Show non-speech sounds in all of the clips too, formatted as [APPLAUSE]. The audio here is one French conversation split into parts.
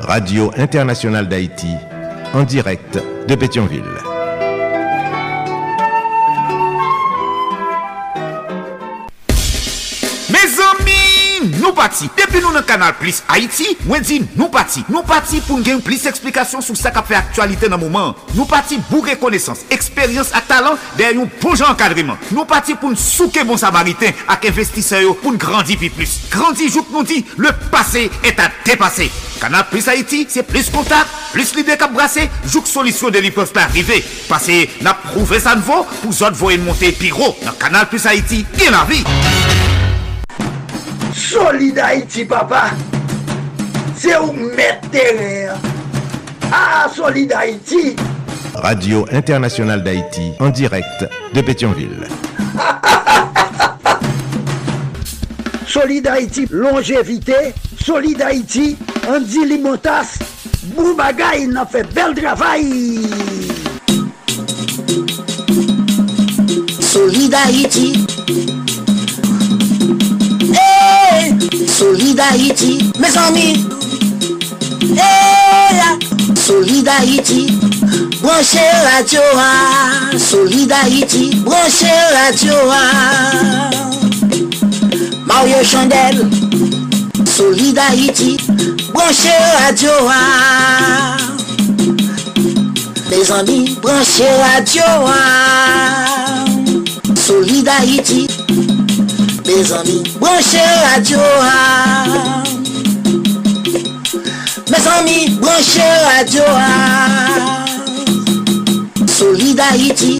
Radio Internationale d'Haïti en direct de Pétionville. Nou pati, depi nou nan kanal Plis Haiti, mwen di nou pati Nou pati pou n gen plis eksplikasyon sou sa ka fe aktualite nan mouman Nou pati bou rekonesans, eksperyans ak talan Den yon bon jan kadriman Nou pati pou n souke bon samariten ak investiseyo pou n grandi pi plus. Grandi jouk nou di, le pase et a depase Kanal Plis Haiti, se plis kontak, plis lide kap brase Jouk solisyon de li pev pa rive Pase na prouve sa nvo pou zot voyen monte pi ro Nan Kanal Plis Haiti, gen la vi Solid Haïti, papa. C'est où mettre Ah, Solid Haïti. Radio Internationale d'Haïti, en direct de Pétionville. Solid Haïti, longévité. Solid Haïti, Andy Limotas. Boubagaï, il a fait bel travail. Solid Haïti. Haïti, mes amis. Hey, Solid Haïti, branchez radio. Solid Haïti, branchez radio. Orye Chandel. Solidarity Branche radio a. Mes ami branche radio a. Solidarity Mes ami branche radio a. Mes ami branche radio a. Solidarity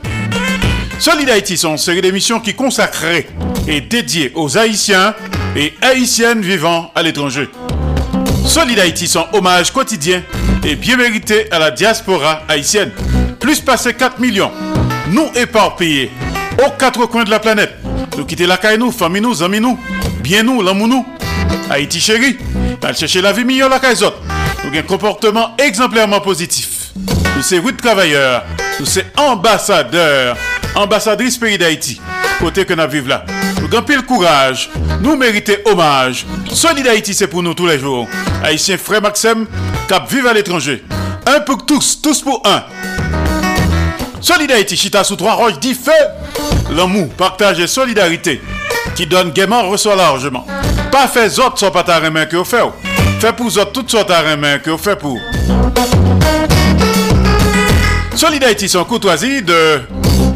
Solid Haïti sont une série d'émissions qui consacrées et dédiées aux Haïtiens et Haïtiennes vivant à l'étranger. Solid Haïti sont hommage quotidien et bien mérité à la diaspora haïtienne plus passé 4 millions. Nous éparpillés aux quatre coins de la planète. Nous quitter la caille nous, famille nous, amis nous, bien nous, l'amour nous. Haïti chéri, allons chercher la vie meilleure la caille Nous un comportement exemplairement positif. Nous sommes de travailleurs, nous sommes ambassadeurs, ambassadrices pays d'Haïti. Côté que nous vivons là. Nous avons le courage, nous méritons hommage. Solid Haïti, c'est pour nous tous les jours. Haïtiens frère Maxime, cap vive à l'étranger. Un pour tous, tous pour un. Solidarité Chita sous trois roches dit feu. L'amour, partage et solidarité qui donne gaiement reçoit largement. Pas fait autres soit pas ta que vous faites. Fait pour autres toutes sortes de main que vous faites pour. Solidarité sont courtoisie de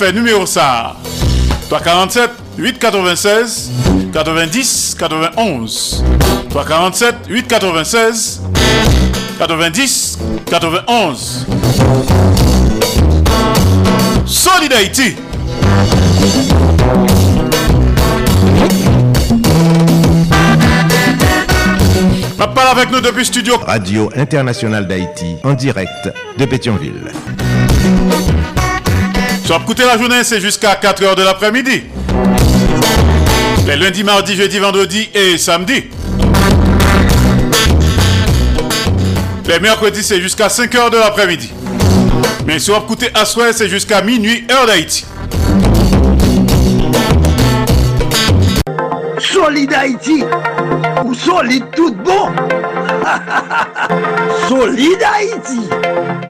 Fait numéro ça. 347 896 90 91. 347 896 90 91. Solid Haïti. parle avec nous depuis studio. Radio Internationale d'Haïti, en direct de Pétionville. Soit écouter la journée, c'est jusqu'à 4h de l'après-midi. Les lundis, mardis, jeudi, vendredi et samedi. Les mercredis, c'est jusqu'à 5h de l'après-midi. Mais si vous à soir, c'est jusqu'à minuit, heure d'Haïti. Solid Haïti ou solide tout bon [LAUGHS] Solid Haïti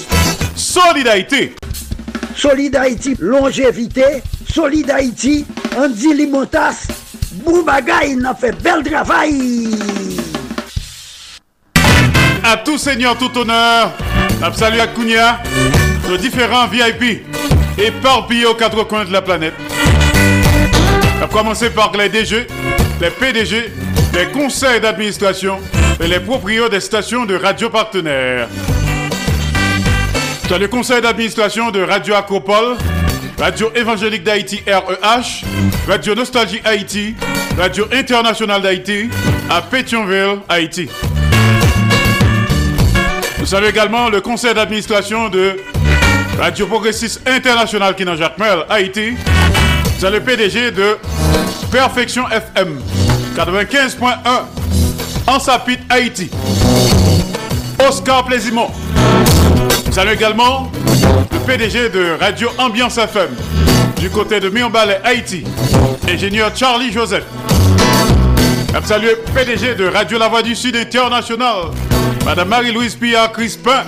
Solidarité Solid Haïti, longévité, Solid Haïti, Andy Limotas, Boubagaï, n'a fait bel travail. À tout seigneur, tout honneur, salut à Kounia, nos différents VIP, éparpillés aux quatre coins de la planète. A commencer par les DG, les PDG, les conseils d'administration et les propriétaires des stations de radio partenaires. Dans le conseil d'administration de Radio Acropole, Radio Évangélique d'Haïti REH, Radio Nostalgie Haïti, Radio Internationale d'Haïti à Pétionville, Haïti. Nous saluons également le conseil d'administration de Radio Progressiste International qui est dans Jacques Merle, Haïti. C'est le PDG de Perfection FM 95.1 en Sapit, Haïti. Oscar Plaisimont. Salut également le PDG de Radio Ambiance FM du côté de Mionbalais, Haïti. Ingénieur Charlie Joseph. Salut PDG de Radio La Voix du Sud International. Madame Marie-Louise Pia Crispin.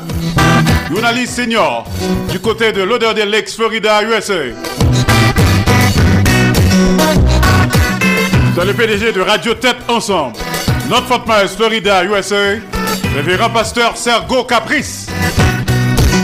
Journaliste senior du côté de l'odeur de l'ex Florida USA. Dans le PDG de Radio Tête Ensemble, notre Fort Myers, Florida, USA, révérend pasteur Sergo Caprice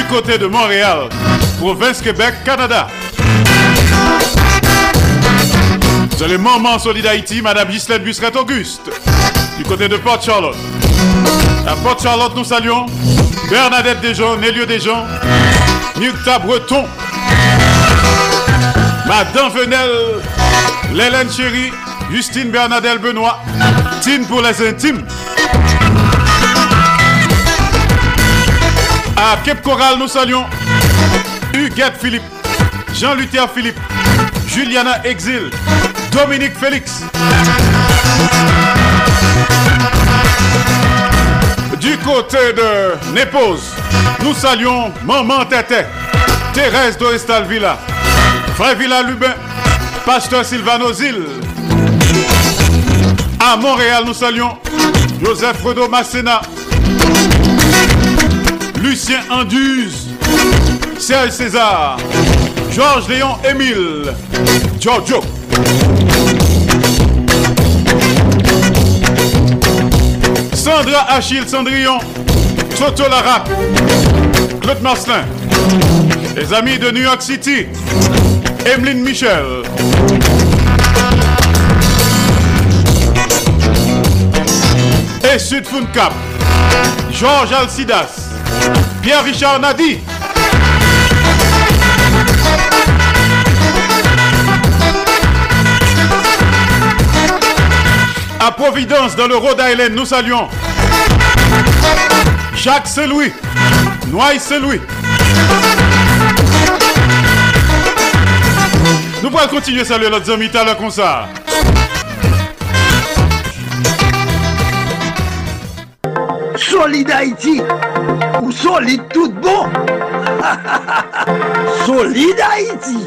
du côté de Montréal, province Québec, Canada. C'est le moment solide Haïti, Madame Gislaine Busseret Auguste, du côté de Port Charlotte. À Port Charlotte, nous saluons Bernadette Desjons, Nélio Desjons, Nukta Breton, Madame Venel, Lélène Chéri, Justine Bernadette Benoît, Tine pour les intimes. À Cape Coral, nous saluons Huguette Philippe, Jean-Luther Philippe, Juliana Exil, Dominique Félix. Du côté de Népose, nous saluons Maman Tété, Thérèse Dorestal Villa, Frère Villa Lubin, Pasteur Sylvano Zil. À Montréal, nous saluons Joseph Fredo Massena, Lucien Anduze, Serge César, Georges Léon Émile, Giorgio. Sandra Achille Cendrillon, Toto Larac, Claude Marcelin, les amis de New York City, Emeline Michel. Et Sud Cap, Georges Alcidas, Pierre-Richard Nadi. À Providence, dans le Rhode Island, nous saluons Jacques Saint-Louis, Noailles Saint-Louis. Nous pourrons continuer à saluer notre ami à comme ça. Solide Haïti ou solide tout bon. [LAUGHS] Solide Haïti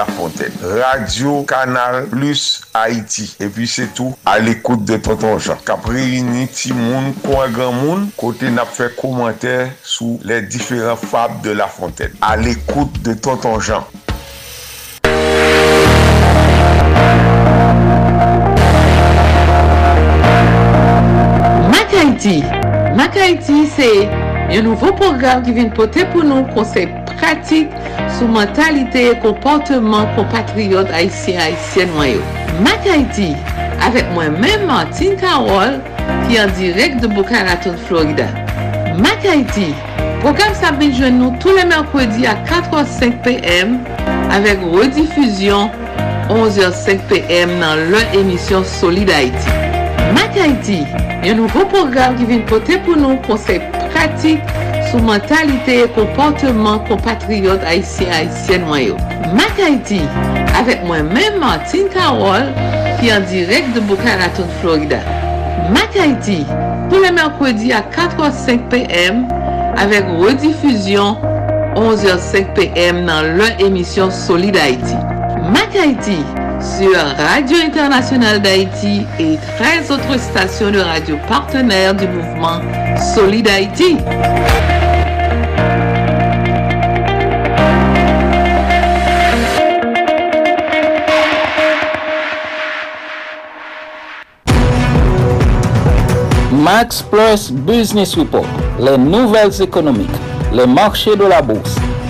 fontaine. Radio Canal Plus Haïti. Et puis c'est tout à l'écoute de Tonton Jean. Capri Unity Moun, quoi grand monde, côté n'a fait commentaire sous les différents fables de la fontaine. À l'écoute de Tonton Jean. Mac Haïti. Mac c'est un nouveau programme qui vient porter pour nous conseils pratiques sur mentalité et comportement compatriotes haïtiens haïtiennes noyaux. Mac Haïti, avec moi-même Martine Carole, qui est en direct de Boca Raton, Florida. Mac Haïti, programme ça vient nous tous les mercredis à 4h05 p.m. avec rediffusion 11h05 p.m. dans leur émission Solid Haïti. Mac Haïti, un nouveau programme qui vient porter pour nous conseils pratiques sur mentalité et comportement compatriotes haïtiens haïtiennes noyaux. Mac Haïti, avec moi-même Martine Carole, qui est en direct de Boca Raton, Florida. Mac Haïti, tous les mercredis à 4h05 p.m. avec rediffusion 11h05 p.m. dans leur émission Solid Haïti. Mac Haïti sur Radio Internationale d'Haïti et 13 autres stations de radio partenaires du mouvement Solid Haïti. Max Plus Business Report, les nouvelles économiques, les marchés de la bourse,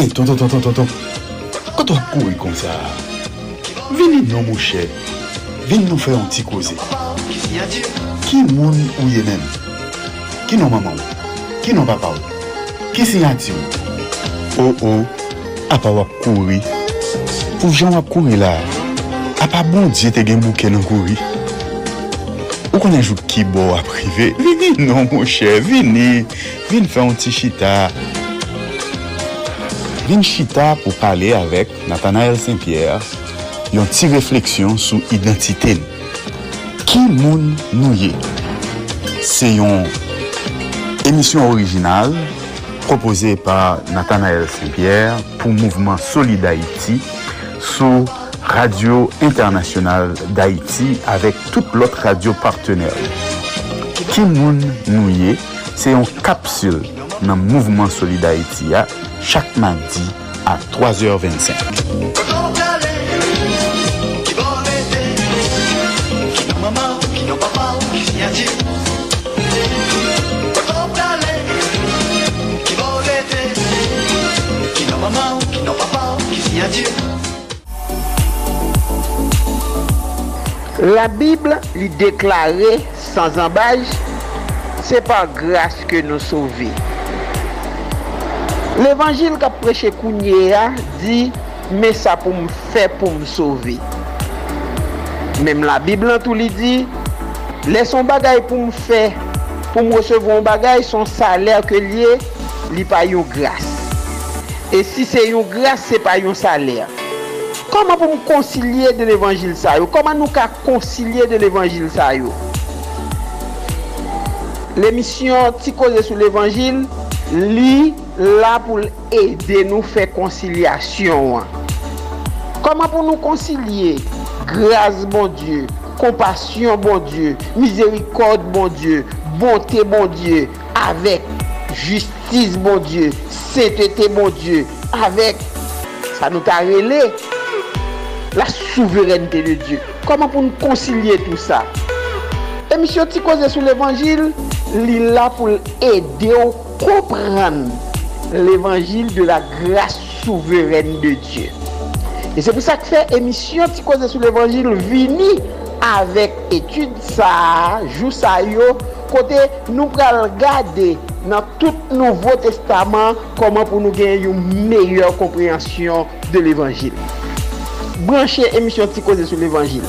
Hey, ton, ton, tonton, kato akouri kon sa, vini nou mouche, vini nou fè an ti kouze. Ki moun ou ye men? Ki nou maman ou? Ki nou papa ou? Ki si yati ou? Ou ou, apa wap kouri. Pou jan wap kouri la, apa bon diye te gen bouke nan kouri. Ou konen jou ki bo aprive, vini nou mouche, vini, vini fè an ti chita. vin chita pou pale avèk Nathanael Saint-Pierre yon ti refleksyon sou identite. Ki moun nou ye? Se yon emisyon orijinal propose pa Nathanael Saint-Pierre pou Mouvement Solid Haïti sou Radio Internasyonal d'Haïti avèk tout lot radio partenèl. Ki moun nou ye? Se yon kapsul nan Mouvement Solid Haïti ya chaque mardi à 3h25. La Bible lui déclarait sans embâche, c'est par grâce que nous L'Evangil ka preche kounye ya di, me sa pou m fe pou m sove. Mem la Biblan tou li di, le son bagay pou m fe, pou m resevon bagay, son saler ke liye, li pa yon gras. E si se yon gras, se pa yon saler. Koman pou m konsilye de l'Evangil sa yo? Koman nou ka konsilye de l'Evangil sa yo? L'emisyon ti koze sou l'Evangil, li la pou l'ede nou fè konsilyasyon. Koman pou nou konsilye? Graz bon Diyo, kompasyon bon Diyo, mizerikod bon Diyo, bonte bon Diyo, avèk justice bon Diyo, setete bon Diyo, avèk sa nou ta rele la souverenite de Diyo. Koman pou nou konsilye tout sa? Emisyon ti koze sou l'Evangil, li la pou l'ede ou comprendre l'évangile de la grâce souveraine de Dieu. Et c'est pour ça que fait émission qui cause sur l'évangile vini avec étude ça, jou ça yo, côté nous pral regarder dans tout Nouveau Testament comment pour nous gagner une meilleure compréhension de l'évangile. Brancher émission qui cause sur l'évangile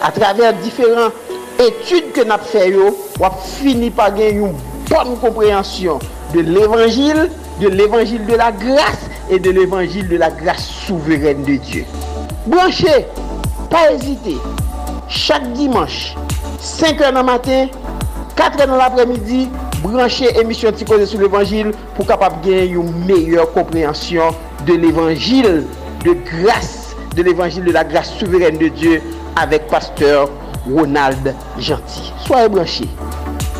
à travers différentes études que nous avons fait, on finit par gagner une bonne compréhension de l'évangile de l'évangile de la grâce et de l'évangile de la grâce souveraine de Dieu. Branchez, pas hésiter. Chaque dimanche, 5 h du matin, 4 h dans l'après-midi, branchez émission Ticozé sur l'évangile pour capable gagner une meilleure compréhension de l'évangile de grâce, de l'évangile de la grâce souveraine de Dieu avec pasteur Ronald Gentil. Soyez branchés.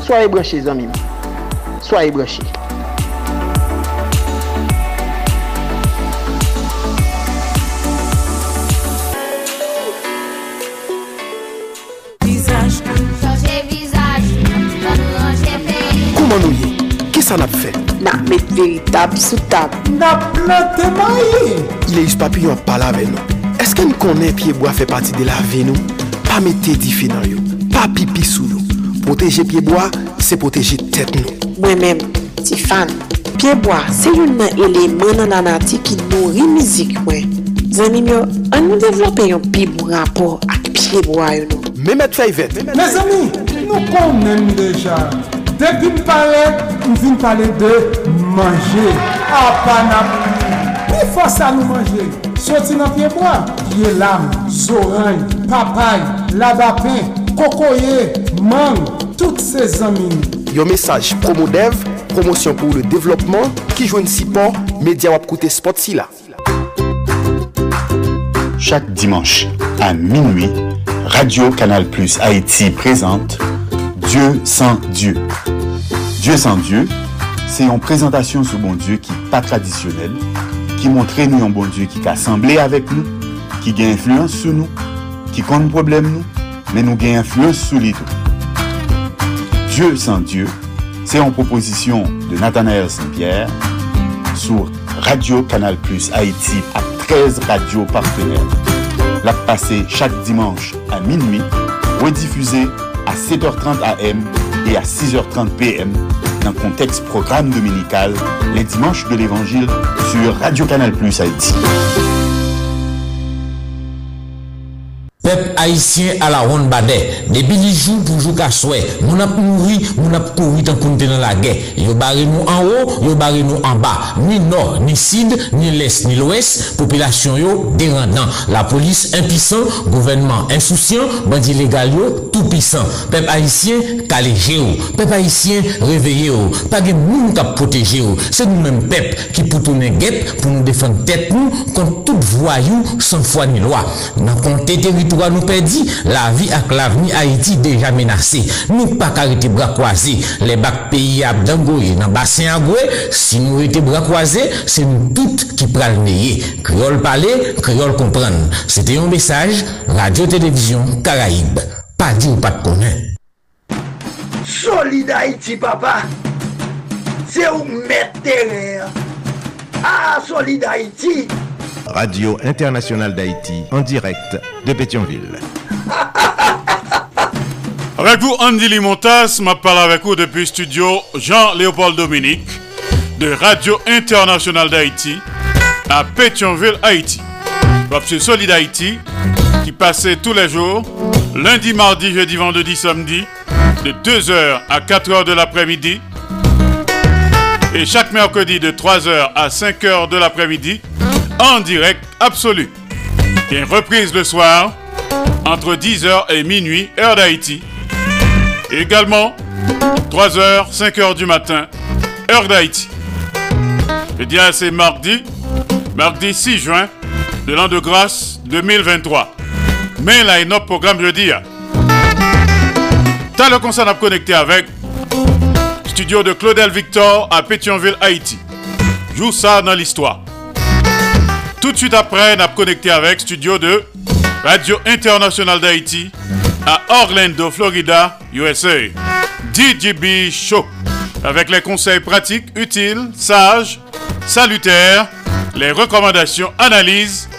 Soyez branchés, amis. Soyez branchés. nou ye? Ki sa nap fe? Nap met veritab sou tab. Nap plante maye. papi yon pala ve nou. Eske n konen piyeboa fe pati de la ve nou? Pa mette di fe nan yo. Pa pipi sou nou. Proteje piyeboa, se proteje tet nou. Mwen men, ti fan, piyeboa se yon nan eleman nan anati ki nou rimizik mwen. Zanim yo, an nou devlope yon piyebou rapor ak piyeboa yo nou. Memet fay vet. Me zami, nou konen deja. Depi m pale, m vin pale de manje. Apanapou. Pi fosa nou manje. Soti nan pieboa. Ye lam, zoran, papay, labapen, kokoye, mang. Tout se zamin. yon mesaj promo dev, promosyon pou le devlopman, ki jwen si po, media wap koute spot si la. Chaque dimanche à minuit, Radio Canal Plus Haïti présente Dieu sans Dieu. Dieu sans Dieu, c'est une présentation sur bon Dieu qui n'est pas traditionnelle, qui montre nous un bon Dieu qui a assemblé avec nous, qui a influence sur nous, qui compte problème nous, mais nous a influence sur les. Dieu sans Dieu, c'est une proposition de Nathanaël Saint-Pierre sur Radio Canal Plus Haïti à 13 radios partenaires. La passé chaque dimanche à minuit, rediffusée à 7h30 AM et à 6h30 PM dans le contexte programme dominical les dimanches de l'Évangile sur Radio Canal Plus Haïti. Peuple haïtien à la ronde badet. Depuis les jours pour jouer qu'à souhait. Nous n'a mouru, nous n'a couru dans la guerre. Yo barré nous en haut, yo barré nous en bas. Ni nord, ni sud, ni l'est, ni l'ouest. Population yo dérendant. La police impuissant, gouvernement insouciant, bandit légal yo tout puissant. Peuple haïtien calégé yo. Peuple haïtien réveillé yo. Pas de monde qui protéger yo. C'est nous-mêmes peuple qui pour tourner guette pour nous défendre tête nous contre tout voyou sans foi ni loi. Dans compter territoire nous perdit, la vie avec l'avenir Haïti déjà menacée. Nous pas arrêter bras croisés. Les bacs pays à Dangoye, dans bassin à si nous étions bras croisés, c'est nous toutes qui prenons le Créole parler, créole comprendre. C'était un message, Radio-Télévision Caraïbe. Pas dit ou pas de connaître. Solid Haïti, papa. C'est où mettre terrain. Ah, Solid Haïti. Radio Internationale d'Haïti, en direct de Pétionville. Avec vous, Andy Limontas, m'a parlé avec vous depuis studio Jean-Léopold Dominique de Radio Internationale d'Haïti à Pétionville, Haïti. C'est Solid Haïti qui passait tous les jours, lundi, mardi, jeudi, vendredi, samedi, de 2h à 4h de l'après-midi et chaque mercredi de 3h à 5h de l'après-midi en direct absolu. Et une reprise le soir entre 10h et minuit, heure d'Haïti. Également 3h, 5h du matin, heure d'Haïti. Et bien c'est mardi, mardi 6 juin de l'an de grâce 2023. Mais là, il notre programme jeudi. T'as le concert à connecter avec studio de Claudel Victor à Pétionville, Haïti. Joue ça dans l'histoire. Tout de suite après, on a connecté avec studio de Radio Internationale d'Haïti à Orlando, Florida, USA. DJB Show. Avec les conseils pratiques, utiles, sages, salutaires, les recommandations, analyses,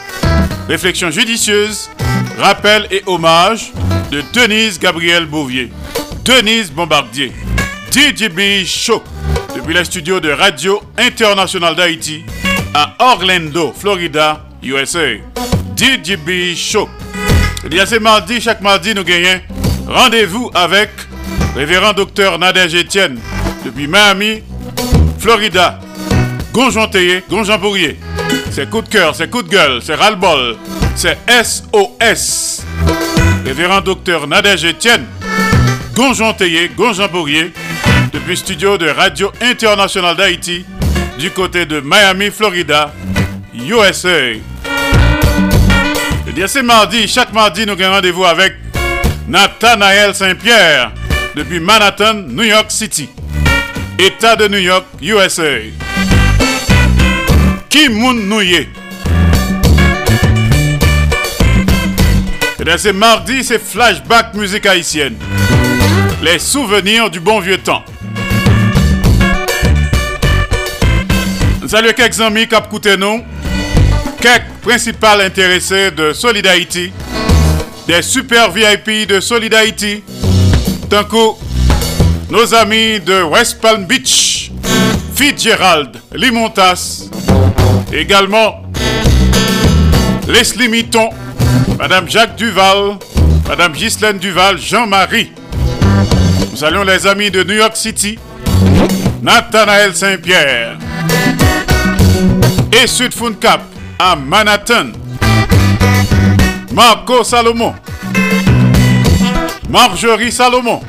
réflexions judicieuses, rappels et hommages de Denise Gabriel Bouvier. Denise Bombardier. DJB Show. Depuis les studios de Radio Internationale d'Haïti à Orlando, Florida, USA. DJB Show. Il y a ce mardi, chaque mardi, nous gagnons rendez-vous avec révérend docteur Nadège Etienne depuis Miami, Florida. Gonjon Théier. C'est coup de cœur, c'est coup de gueule, c'est ras-le-bol, c'est SOS. Révérend docteur Nadège Etienne, Gonjon Théier, Bourrier, depuis studio de Radio Internationale d'Haïti, du côté de Miami, Florida, USA. Et bien c'est mardi, chaque mardi nous avons rendez-vous avec Nathanaël Saint-Pierre depuis Manhattan, New York City. État de New York, USA. Qui moun nouye? C'est mardi, c'est flashback musique haïtienne. Les souvenirs du bon vieux temps. Salut quelques amis qui ont nous, quelques principaux intéressés de Solid Haïti, des super VIP de Solid Haïti, tant que nos amis de West Palm Beach, Fitzgerald, Limontas, également Leslie Mitton, Madame Jacques Duval, Madame Ghislaine Duval, Jean-Marie. Nous saluons les amis de New York City, Nathanaël Saint-Pierre et Sud Cap à Manhattan. Marco Salomon. Marjorie Salomon.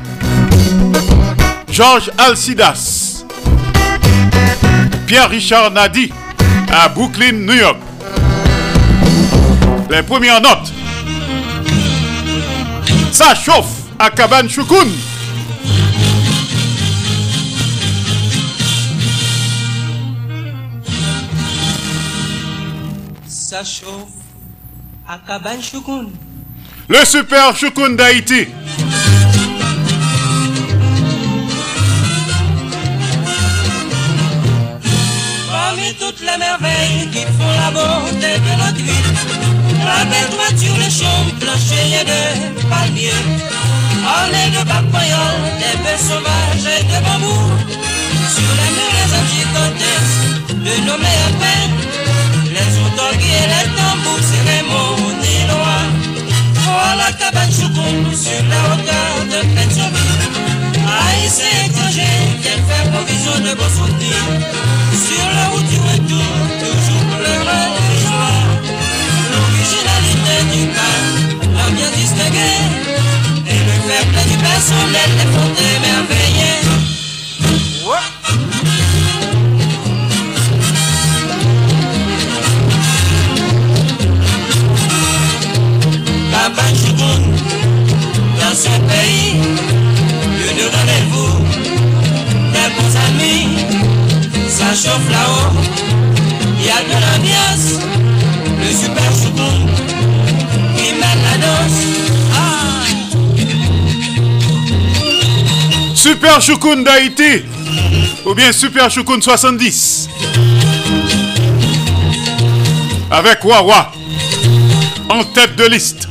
Georges Alcidas. Pierre-Richard Nadi à Brooklyn, New York. Les premières notes. Ça chauffe à Cabane Choukoun. Ça chauffe à Cabane Choukoun. Le super Choukoun d'Haïti. Parmi toutes les merveilles qui font la beauté de notre ville, la belle toiture, les chambres planchées de palmiers, ornées de papayoles, des baies sauvages et de bambous, sur les murs les anticotés de nos meilleurs peines, les otorgues et les tambours, cérémonies dans ce pays, lieu de rendez-vous, des bons amis, ça chauffe là-haut, il y a de l'ambiance, le super Choukoun qui mène la danse. Super Choukoun d'Haïti. Ou bien Super Choukoun 70. Avec Wawa. En tête de liste.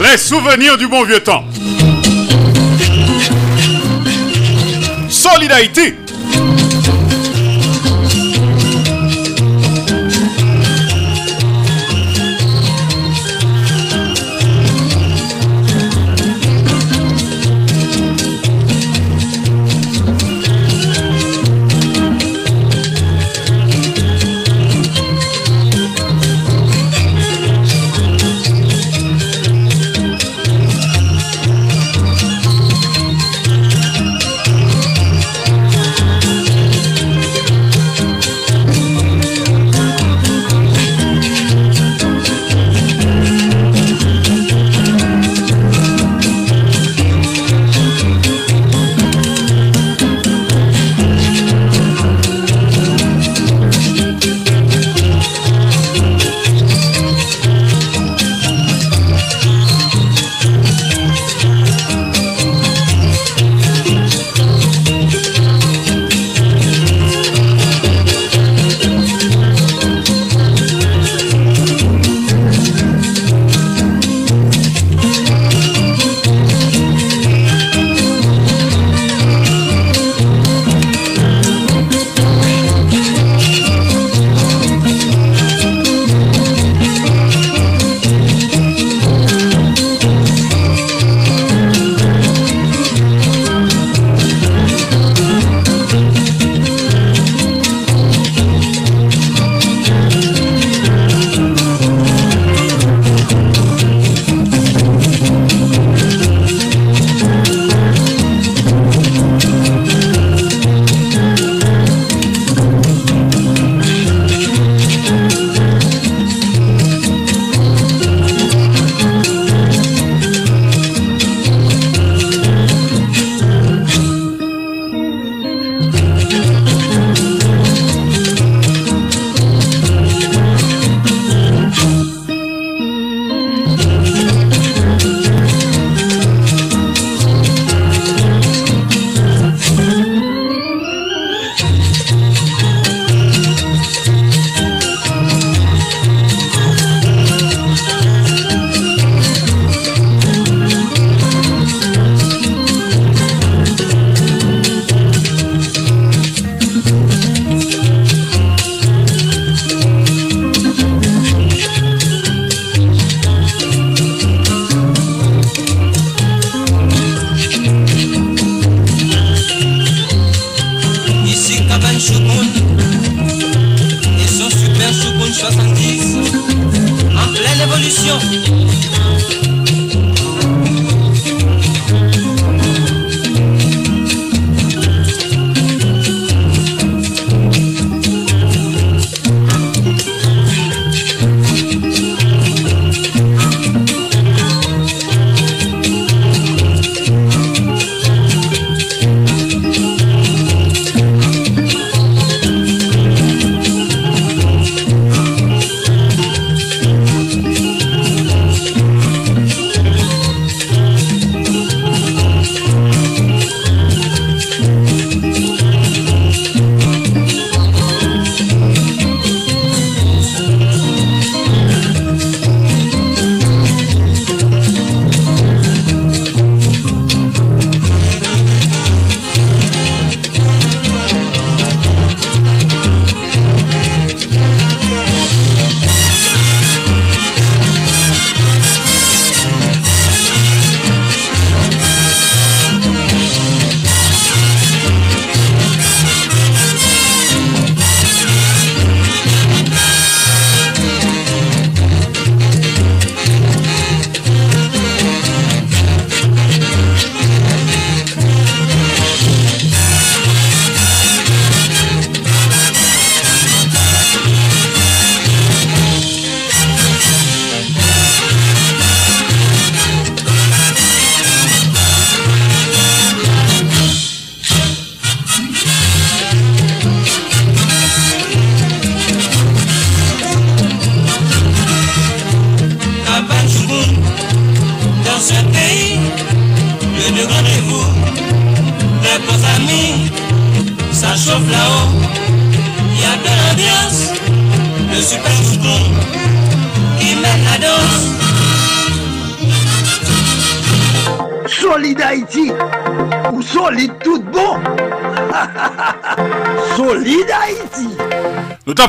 Les souvenirs du bon vieux temps. Solid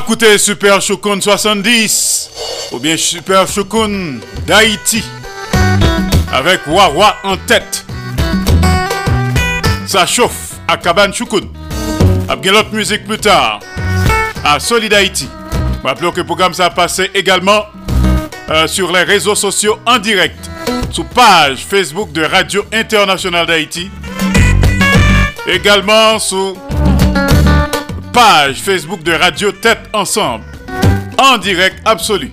écouté Super Choukun 70 ou bien Super Choukun d'Haïti avec Wawa en tête. Ça chauffe à Cabane Choukun. Après l'autre musique plus tard à Solid Haïti. Rappelons que le programme ça a passé également euh, sur les réseaux sociaux en direct sous page Facebook de Radio Internationale d'Haïti. Également sous page Facebook de Radio Tête Ensemble. En direct absolu.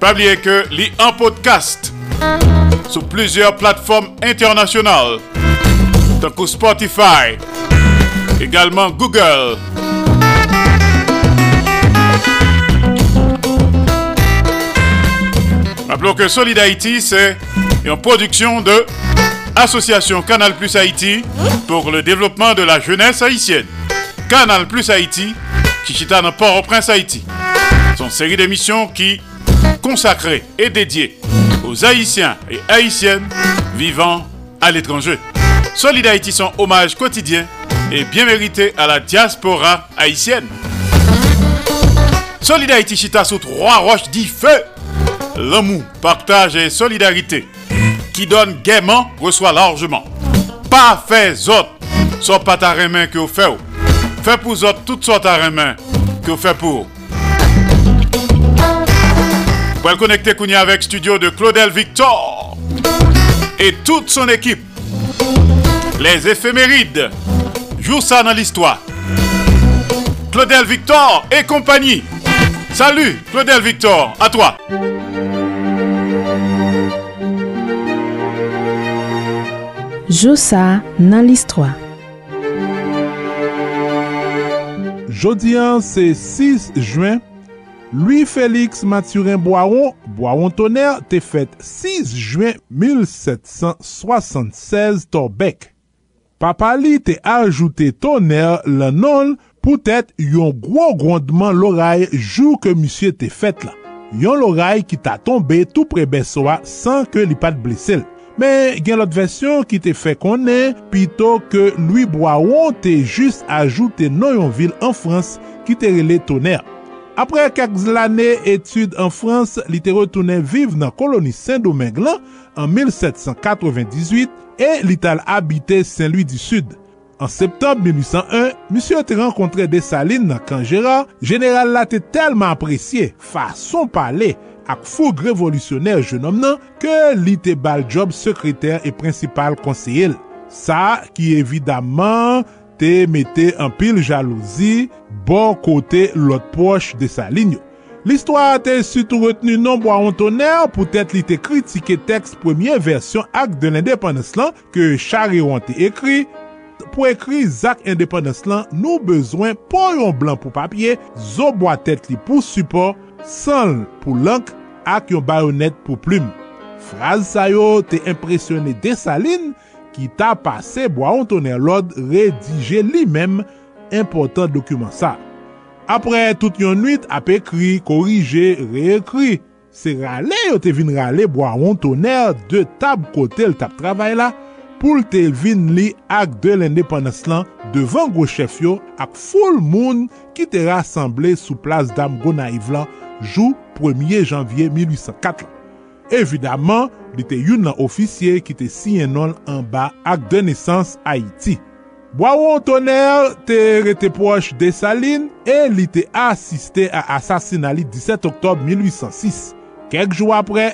Pas oublier que lit en podcast sur plusieurs plateformes internationales. Donc Spotify. Également Google. Rappelons que Solid Haïti, c'est une production de Association Canal Plus Haïti pour le développement de la jeunesse haïtienne. Canal Plus Haïti, Kichita dans Port-au-Prince Haïti. Une série d'émissions qui consacrée et dédiée aux Haïtiens et Haïtiennes vivant à l'étranger. Solid Haïti, son hommage quotidien et bien mérité à la diaspora haïtienne. Solid Haïti Chita sous trois roches dit feu. L'amour, partage et solidarité qui donne gaiement reçoit largement. Pas fait autres, soit pas ta que vous faites. Fait pour autres toutes sortes à main que vous faites pour. Pour le connecter Kounia avec studio de Claudel Victor et toute son équipe. Les éphémérides. Joue ça dans l'histoire. Claudel Victor et compagnie. Salut Claudel Victor, à toi. Josa nan listwa Jodi an se 6 juen, Louis-Félix Mathurin Boiron, Boiron Tonnerre, te fèt 6 juen 1776 Torbek. Papa li te ajoute Tonnerre lan non pou tèt yon gwo grondman loray jou ke misye te fèt la. Yon loray ki ta tombe tou prebe soa san ke li pat blesel. Men gen lot versyon ki te fe konen, pito ke Louis Boiron te jist ajoute nan yon vil an Frans ki te rele toner. Apre kak zlane etude an Frans, li te retounen vive nan koloni Saint-Domingue lan an 1798 e li tal habite Saint-Louis du Sud. An septembre 1801, misyo te renkontre Desaline nan Kangera, general la te telman apresye, fason pale, ak foug revolisyonèr jenom nan ke li te bal job sekreter e prinsipal konseyel. Sa ki evidaman te mette an pil jalouzi bon kote lot poch de sa linyo. L'histoire te sutou retenu nombo a ontoner pou tèt li te kritike tekst premye versyon ak de l'indépendance lan ke Chariron te ekri. Po ekri zak independens lan nou bezwen pou yon blan pou papye, zo boa tet li pou support san pou lank ak yon bayonet pou plume. Fraz sa yo te impresyonne Desaline ki ta pase boyon toner lod redije li mem important dokumen sa. Apre tout yon nwit ap ekri, korije, reekri. Se rale yo te vin rale boyon toner de tab kote l tab travay la pou l te vin li ak de l independens lan devan gwo chef yo ak foul moun ki te rassemble sou plas dam go naiv lan jou 1 janvye 1804. Evidaman, li te yon nan ofisye ki te siyen non an ba ak de nesans Haiti. Boawo Antoner te rete poche de Saline e li te asiste a asasina li 17 oktob 1806. Kek jou apre,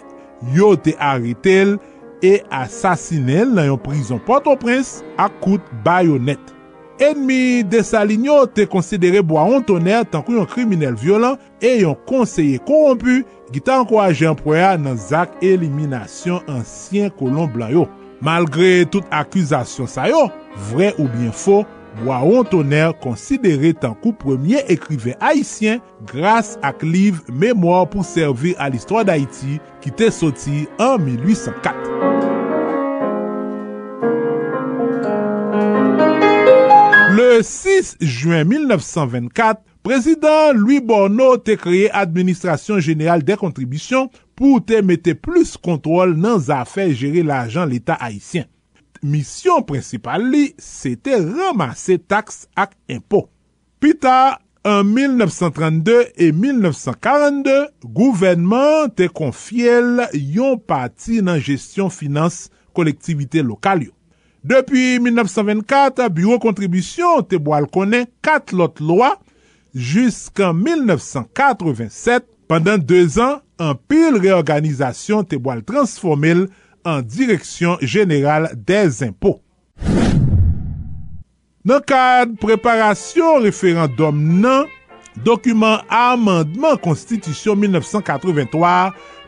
yo te arete l e asasine l nan yon prison Port-au-Prince ak kout bayonet. enmi Desaligno te konsidere Boaon Toner tankou yon kriminel violent e yon konseye korompu ki ta ankoraje anproya nan zak eliminasyon ansyen kolon blan yo. Malgre tout akuzasyon sa yo, vre ou bien fo, Boiron Toner konsidere tankou premye ekrive Haitien grase ak liv Memoir pou servir al istwa d'Haïti ki te soti an 1804. Le 6 juen 1924, prezident Louis Borneau te kreye Administrasyon General de Kontribisyon pou te mette plus kontrol nan zafè jere l'ajan l'Etat Haitien. Misyon prinsipal li, se te ramase taks ak impo. Pita, an 1932 e 1942, gouvenman te konfiel yon pati nan gestyon finans kolektivite lokal yo. Depi 1924, Bureau Kontribisyon te boal konen kat lot loa jusqu'an 1987. Pendan 2 an, an pil reorganizasyon te boal transformel an Direksyon General des Impôts. Nan kad preparasyon referandom nan, dokumen amandman konstitisyon 1983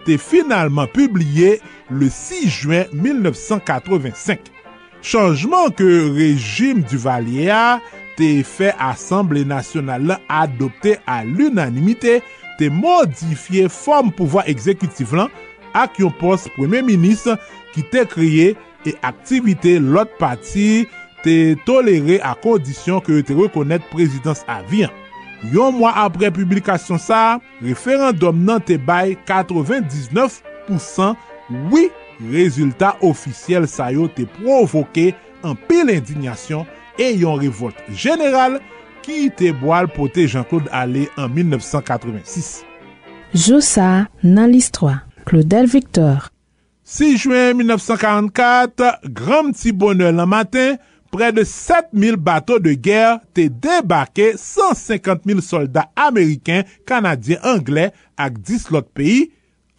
te finalman publiye le 6 juen 1985. Chanjman ke rejim du Valier te fe Assemble Nationale lan adopte a l'unanimite te modifiye form pouvoi ekzekutif lan ak yon pos Premier Ministre ki te kriye e aktivite lot pati te tolere a kondisyon ke te rekonet prezidans avyan. Yon mwa apre publikasyon sa, referandom nan te bay 99% oui rezultat ofisyel sa yo te provoke an pil indignasyon e yon revolt general ki te boal pote Jean-Claude Allé an 1986. Joussa nan list 3 Claudel Victor 6 juen 1944, Gram Tibonne lan matin, pre de 7000 bato de ger te debake 150.000 soldat Ameriken, Kanadyen, Anglè ak 10 lot peyi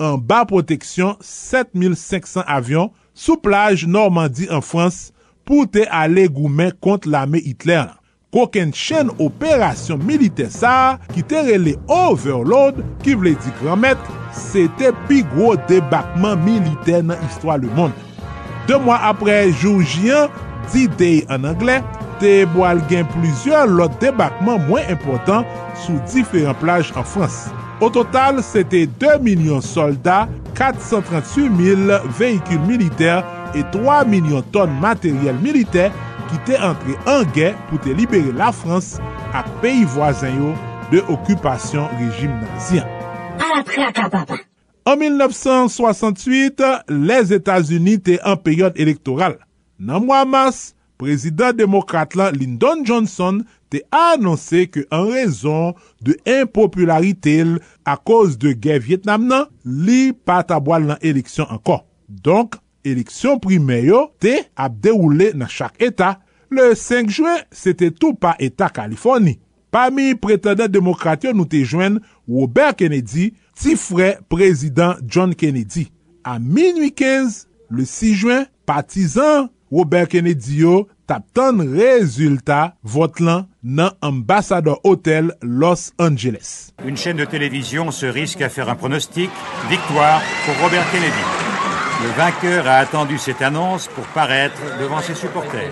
an ba proteksyon 7500 avyon sou plaj Normandie an Frans pou te ale goumen kont lame Hitler. Koken chen operasyon milite sa ki te rele overload ki vle di kramet, se te pi gro debakman milite nan histwa le moun. De mwa apre Jourjian, di dey an Angle, te boal gen plizyon lot debakman mwen important sou diferent plaj an Frans. Au total, c'était 2 millions de soldats, 438 000 véhicules militaires et 3 millions de tonnes de matériel militaire qui étaient entrés en guerre pour libérer la France à pays voisins de occupation régime nazien. En 1968, les États-Unis étaient en période électorale. Nan mwa mas, prezident demokrate lan Lyndon Johnson te anonsè ke an rezon de impopularitel a koz de gen Vietnam nan, li pata boal nan eleksyon ankon. Donk, eleksyon primeyo te ap deroule nan chak eta. Le 5 juen, se te tou pa eta Kaliforni. Pami pretendant demokratyon nou te jwen Robert Kennedy, ti fre prezident John Kennedy. A minui 15, le 6 juen, patizan Robert Kennedy yo tap ton rezultat vot lan Ambassador Hotel Los Angeles. Une chaîne de télévision se risque à faire un pronostic. Victoire pour Robert Kennedy. Le vainqueur a attendu cette annonce pour paraître devant ses supporters.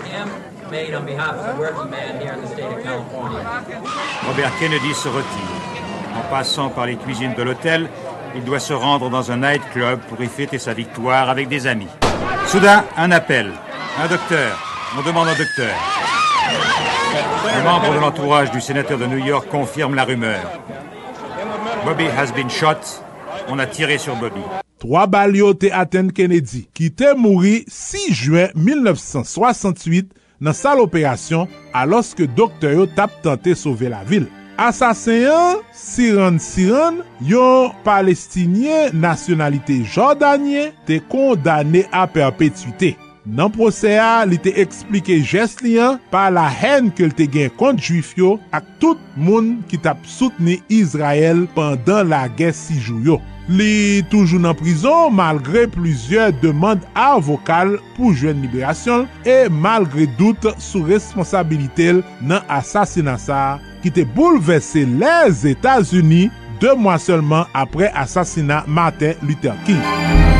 Robert Kennedy se retire. En passant par les cuisines de l'hôtel, il doit se rendre dans un nightclub pour y fêter sa victoire avec des amis. Soudain, un appel. Un docteur. On demande un docteur. Les membres de l'entourage du sénateur de New York confirment la rumeur. Bobby has been shot. On a tiré sur Bobby. Trois bal yo te aten Kennedy, ki te mouri 6 juen 1968 nan sal operasyon aloske doktor yo tap tante sove la vil. Asasenyan, Siran Siran, yon palestinyen nasyonalite jordanyen te kondane a perpetuite. Nan prose a, li te eksplike jes li an pa la hen ke li te gen kont juif yo ak tout moun ki tap soutene Izrael pandan la gen sijou yo. Li toujou nan prizon malgre plizye demande avokal pou jwen liberasyon e malgre dout sou responsabilite nan asasinasa ki te boulevesse les Etats-Unis de mwa selman apre asasina Martin Luther King.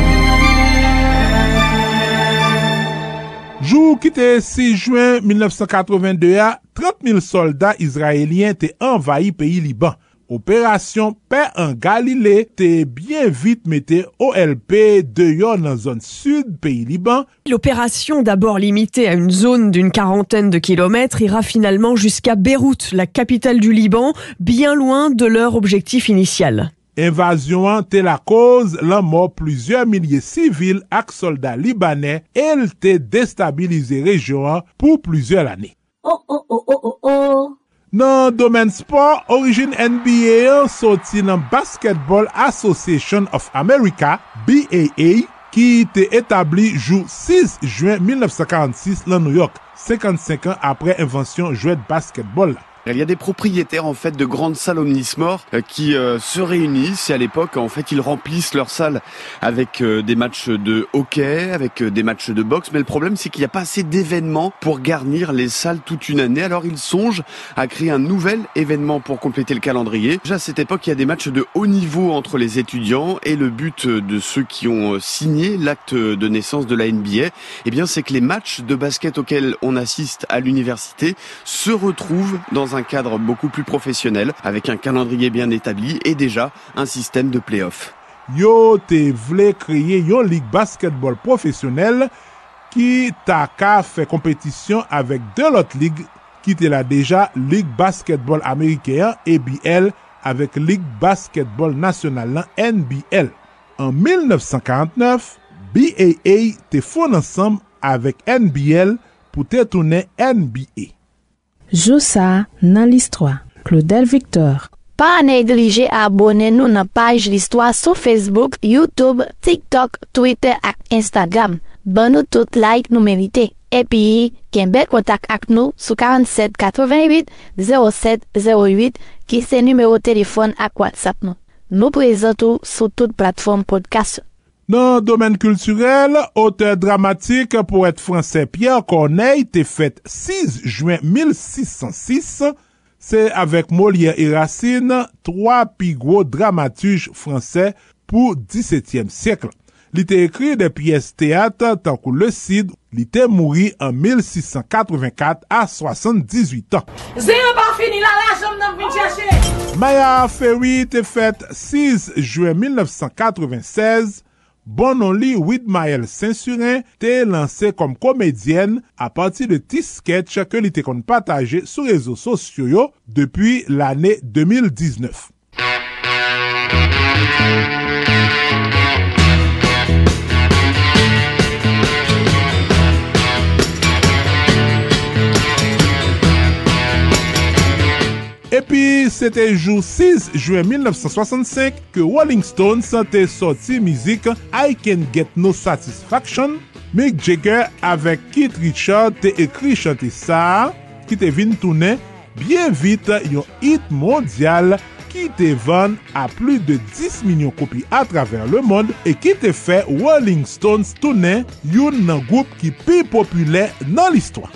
Jou ki te 6 juen 1982 a, 30 000 soldat Izraelien te envahi peyi Liban. Opération Paix en Galilée te bien vite mette OLP de yon nan zone sud pays Liban. L'opération, d'abord limitée à une zone d'une quarantaine de kilomètres, ira finalement jusqu'à Beyrouth, la capitale du Liban, bien loin de leur objectif initial. Invasyon an te la koz lan mor plizye milye sivil ak soldat libanè el te destabilize rejyon an pou plizye l'anè. Oh, oh, oh, oh, oh, oh. Nan domen sport, orijin NBA an soti nan Basketball Association of America, BAA, ki te etabli jou 6 juen 1946 lan New York, 55 an apre invensyon jouet basketball la. Il y a des propriétaires en fait de grandes salles omnisports euh, qui euh, se réunissent et à l'époque en fait ils remplissent leurs salles avec euh, des matchs de hockey, avec des matchs de boxe. Mais le problème c'est qu'il n'y a pas assez d'événements pour garnir les salles toute une année. Alors ils songent à créer un nouvel événement pour compléter le calendrier. Déjà à cette époque il y a des matchs de haut niveau entre les étudiants et le but de ceux qui ont signé l'acte de naissance de la NBA, eh bien c'est que les matchs de basket auxquels on assiste à l'université se retrouvent dans un cadre beaucoup plus professionnel, avec un calendrier bien établi et déjà un système de play-off. Yo te vle kreye yon lig basketball profesyonel ki ta ka fe kompetisyon avek de lot lig ki te la deja lig basketball amerikeyan EBL avek lig basketball nasyonal lan NBL. En 1949, BAA te fon ansam avek NBL pou te NBA. Josa nan listwa. Claudel Victor. Pa neglije abone nou nan page l'histoire sou Facebook, Youtube, TikTok, Twitter ak Instagram. Ban nou tout like nou merite. Epi, ken bel kontak ak nou sou 47 88 07 08 ki se numero telefon ak WhatsApp nou. Nou prezentou sou tout platform podcast. Nan domen kulturel, ote dramatik pou et franse Pierre Corneille te fet 6 juen 1606, se avek Molière et Racine, 3 pi gwo dramatuj franse pou 17e siyekl. Li te ekri de piyes teatre tankou le Cid, li te mouri an 1684 a 78 an. Zè yon pa fini la la, jom nan vin chache! Maya Ferry te fet 6 juen 1996, Bonon li Widmael Saint-Surin te lanse kom komedyen a pati de ti sketch ke li te kon pataje sou rezo sosyo yo depi l'ane 2019. Epi, sete jou 6 juen 1965 ke Rolling Stones te sorti mizik I Can Get No Satisfaction. Mick Jagger avek Keith Richard te ekri chante sa ki te vin toune bien vit yon hit mondial ki te van a plu de 10 milyon kopi a traver le mond e ki te fe Rolling Stones toune yon nan goup ki pi popule nan l'istwa.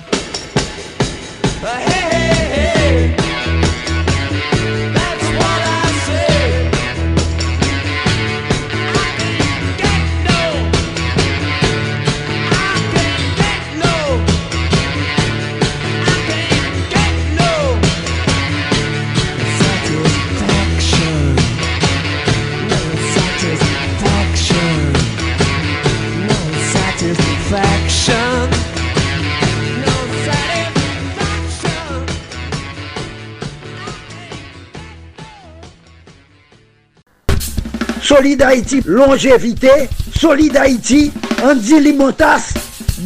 Hey, hey, hey. Solid Haïti, longévité. Solid Haïti, Andy Limotas.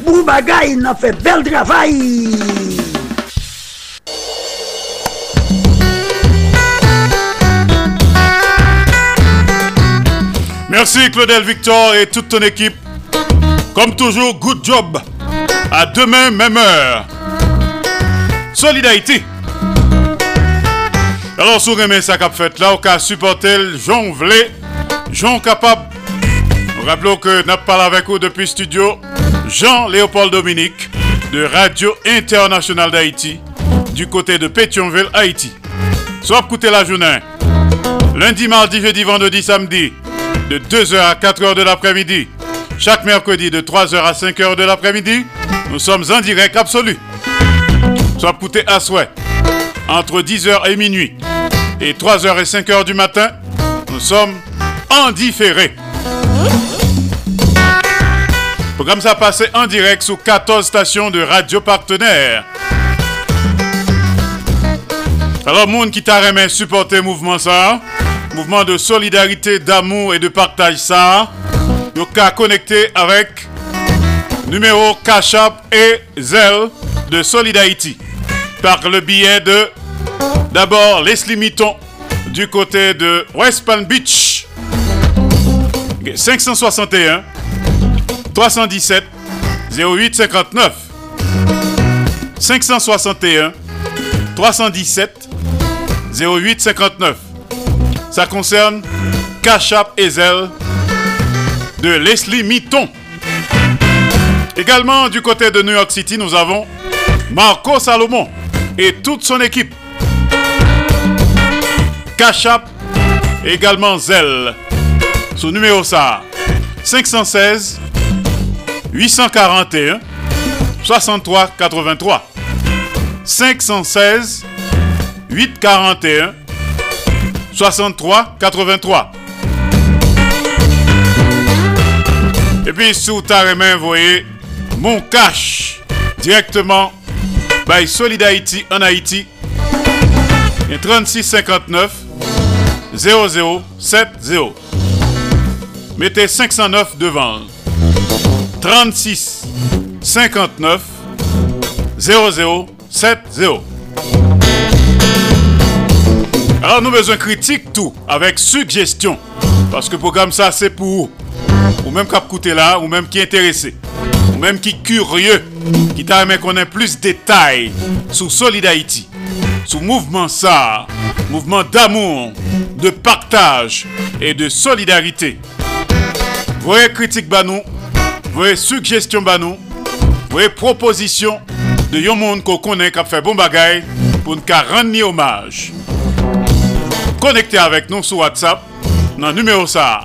Boubagaï, il a fait bel travail. Merci Claudel Victor et toute ton équipe. Comme toujours, good job. À demain, même heure. Solidarité. Alors, sous remet ça qu'a fait là, au cas supporter Vlé, Jean capable. Rappelons que nous parlé avec vous depuis studio Jean-Léopold Dominique de Radio Internationale d'Haïti du côté de Pétionville, Haïti. Soit écouter la journée. Lundi, mardi, jeudi, vendredi, samedi de 2h à 4h de l'après-midi. Chaque mercredi de 3h à 5h de l'après-midi, nous sommes en direct absolu. Soit écouter à souhait entre 10h et minuit. Et 3h et 5h du matin, nous sommes en différé. Programme ça passé en direct sous 14 stations de radio partenaires. Alors, monde qui t'a remis supporter mouvement ça, mouvement de solidarité, d'amour et de partage ça, nous qu'à connecter avec numéro Cachap et Zelle de Solidarité par le biais de d'abord Leslie Mitton du côté de West Palm Beach 561 317 0859 561 317 0859 ça concerne Cachap et Zelle de Leslie Mitton Également du côté de New York City, nous avons Marco Salomon et toute son équipe. Cachap, également Zell. Son numéro ça 516 841 63 83. 516 841 63 83. Et puis sous ta main, voyez mon cash directement by Solid en Haïti. Et 36 59 0070. Mettez 509 devant. 36 59 0070. Alors nous besoin critique tout avec suggestion. Parce que le programme ça c'est pour ou même qui coûté là, ou même qui est intéressé, ou même qui est curieux, qui t'a aimé connaître plus de détails sur Solid Haïti, sur mouvement ça, mouvement d'amour, de partage et de solidarité. Voyez critique banou, voyez suggestion banou, voyez proposition de yon monde qu'on connaît qui fait bon bagay pour nous rendre hommage. Connectez avec nous sur WhatsApp dans numéro ça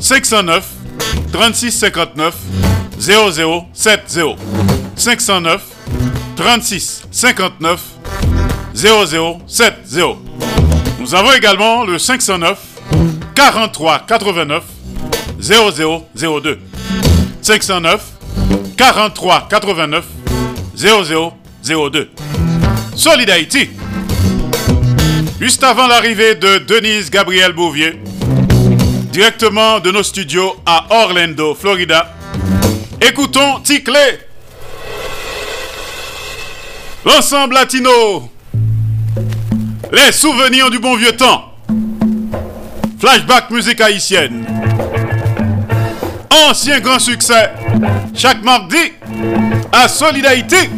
509 36 59 0070 509 36 59 0070 Nous avons également le 509 43 89 0002 509 43 89 0002 Solid Juste avant l'arrivée de Denise Gabriel Bouvier, directement de nos studios à Orlando, Florida. Écoutons Ticlé. L'ensemble latino. Les souvenirs du bon vieux temps. Flashback musique haïtienne. Ancien grand succès. Chaque mardi à Solidarité.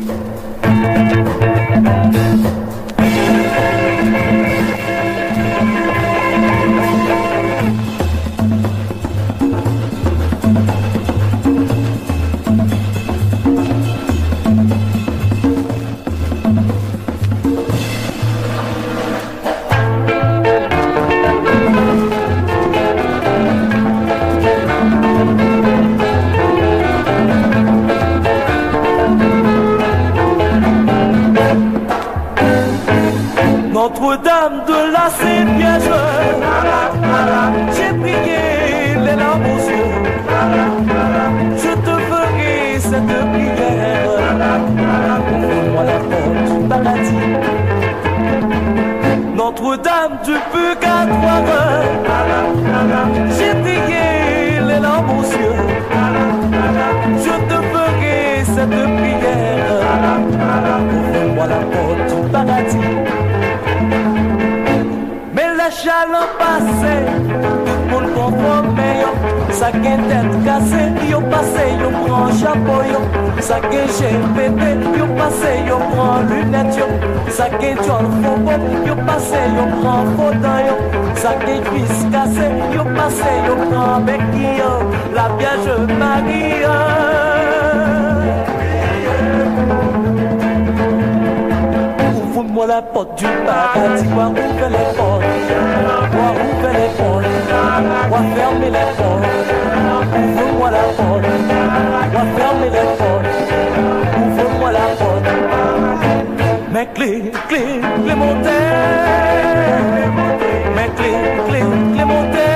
Gen tête cassée, yo passé, yo prend chapeau yo Ça gen GPT, yo passé, yo prend lunettes yo gen John Fobo, yo passé, yo prend fauteuil yo gen cuisse cassée, yo passé, yo prend béquille yo La Vierge Marie Ouvre-moi la porte du paradis, moi ouvre les portes, open it for What film me let for. From what I for What film me let for. From what I for Me cli, cli, cli monte Me cli, cli,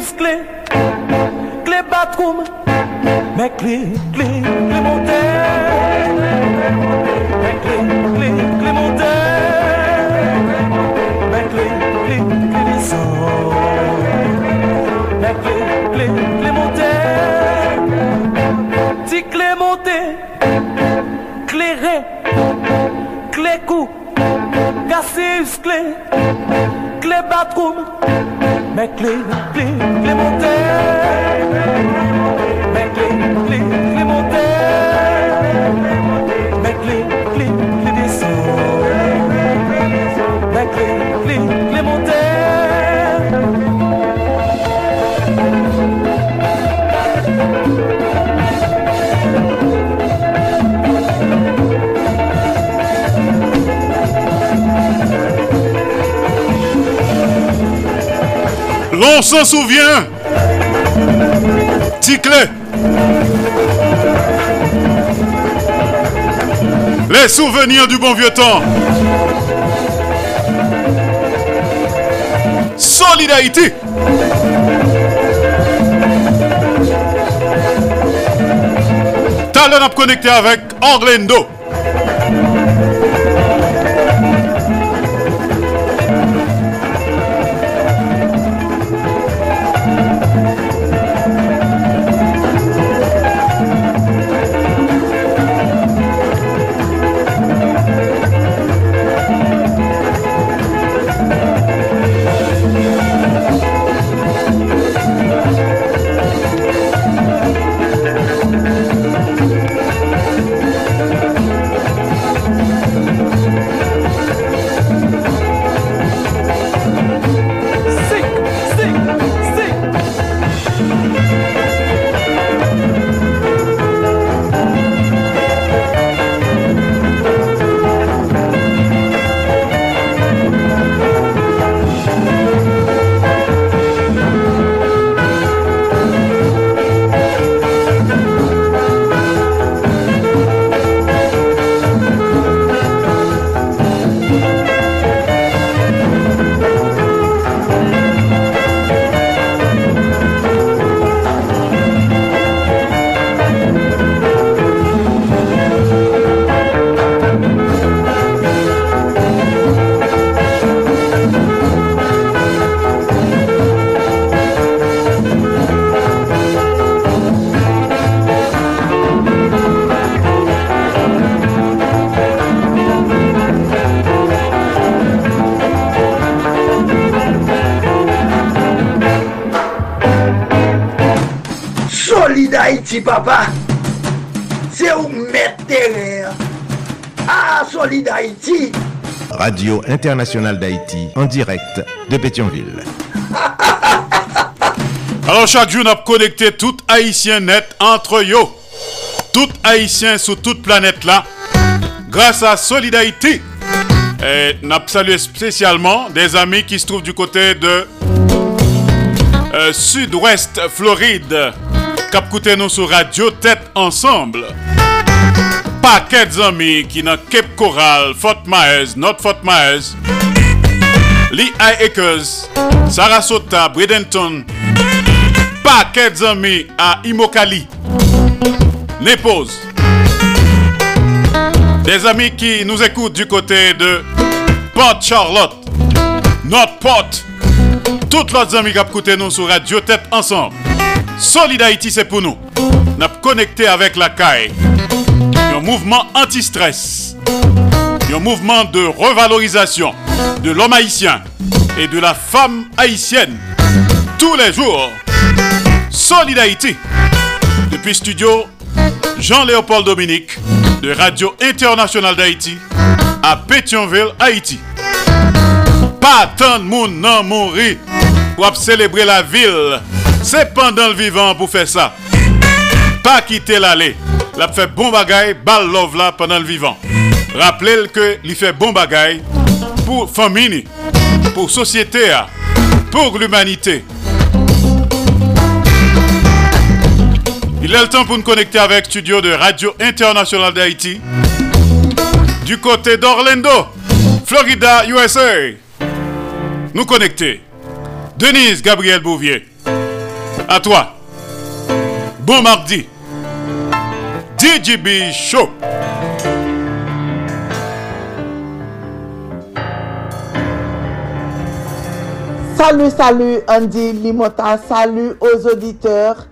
clés montées. batroom, mais clé, clé, clé montée. Mais clé, clé, clé montée. Mais clé, clé, clé descend. Mais clé, clé, clé montée. Ti clé montée. Clairé. Clé coup. Cassis clé. Clé bathroom. clé, clé, clémentaire. L'on s'en souvient. Ticlé. Les souvenirs du bon vieux temps. Solidarité. Talon a connecté avec Orlando. Radio Internationale d'Haïti, en direct de Pétionville. [LAUGHS] Alors chaque jour, nous avons connecté tout haïtien net entre yo. Tout haïtien sur toute planète là. Grâce à Solidarité. Et avons salué spécialement des amis qui se trouvent du côté de euh, Sud-Ouest Floride. Cap nous sur Radio Tête Ensemble. Paquet d'amis qui dans Cape Coral, Fort Myers, North Fort Myers, Lee Acres, Sarasota, Bradenton, paquet d'amis à Imokali, Nepos. Des amis qui nous écoutent du côté de Port Charlotte, Northport. Toutes les amis qui écouté nous sur Radio Ensemble. Solid Haïti, c'est pour nous. Nous connecté avec la CAI. Mouvement anti-stress. Un mouvement de revalorisation de l'homme haïtien et de la femme haïtienne. Tous les jours. Solid Haïti. Depuis studio Jean-Léopold Dominique de Radio Internationale d'Haïti à Pétionville, Haïti. Pas tant de monde non mourir pour célébrer la ville. C'est pendant le vivant pour faire ça. Pas quitter l'allée. La fait bon bagaille, balle love là pendant le vivant. Rappelez que il fait bon bagaille pour famille, pour société, pour l'humanité. Il est le temps pour nous connecter avec studio de Radio Internationale d'Haïti du côté d'Orlando, Florida, USA. Nous connecter. Denise Gabriel Bouvier. À toi. Bon mardi. DJB Show. Salut, salut Andy Limota, salut aux auditeurs,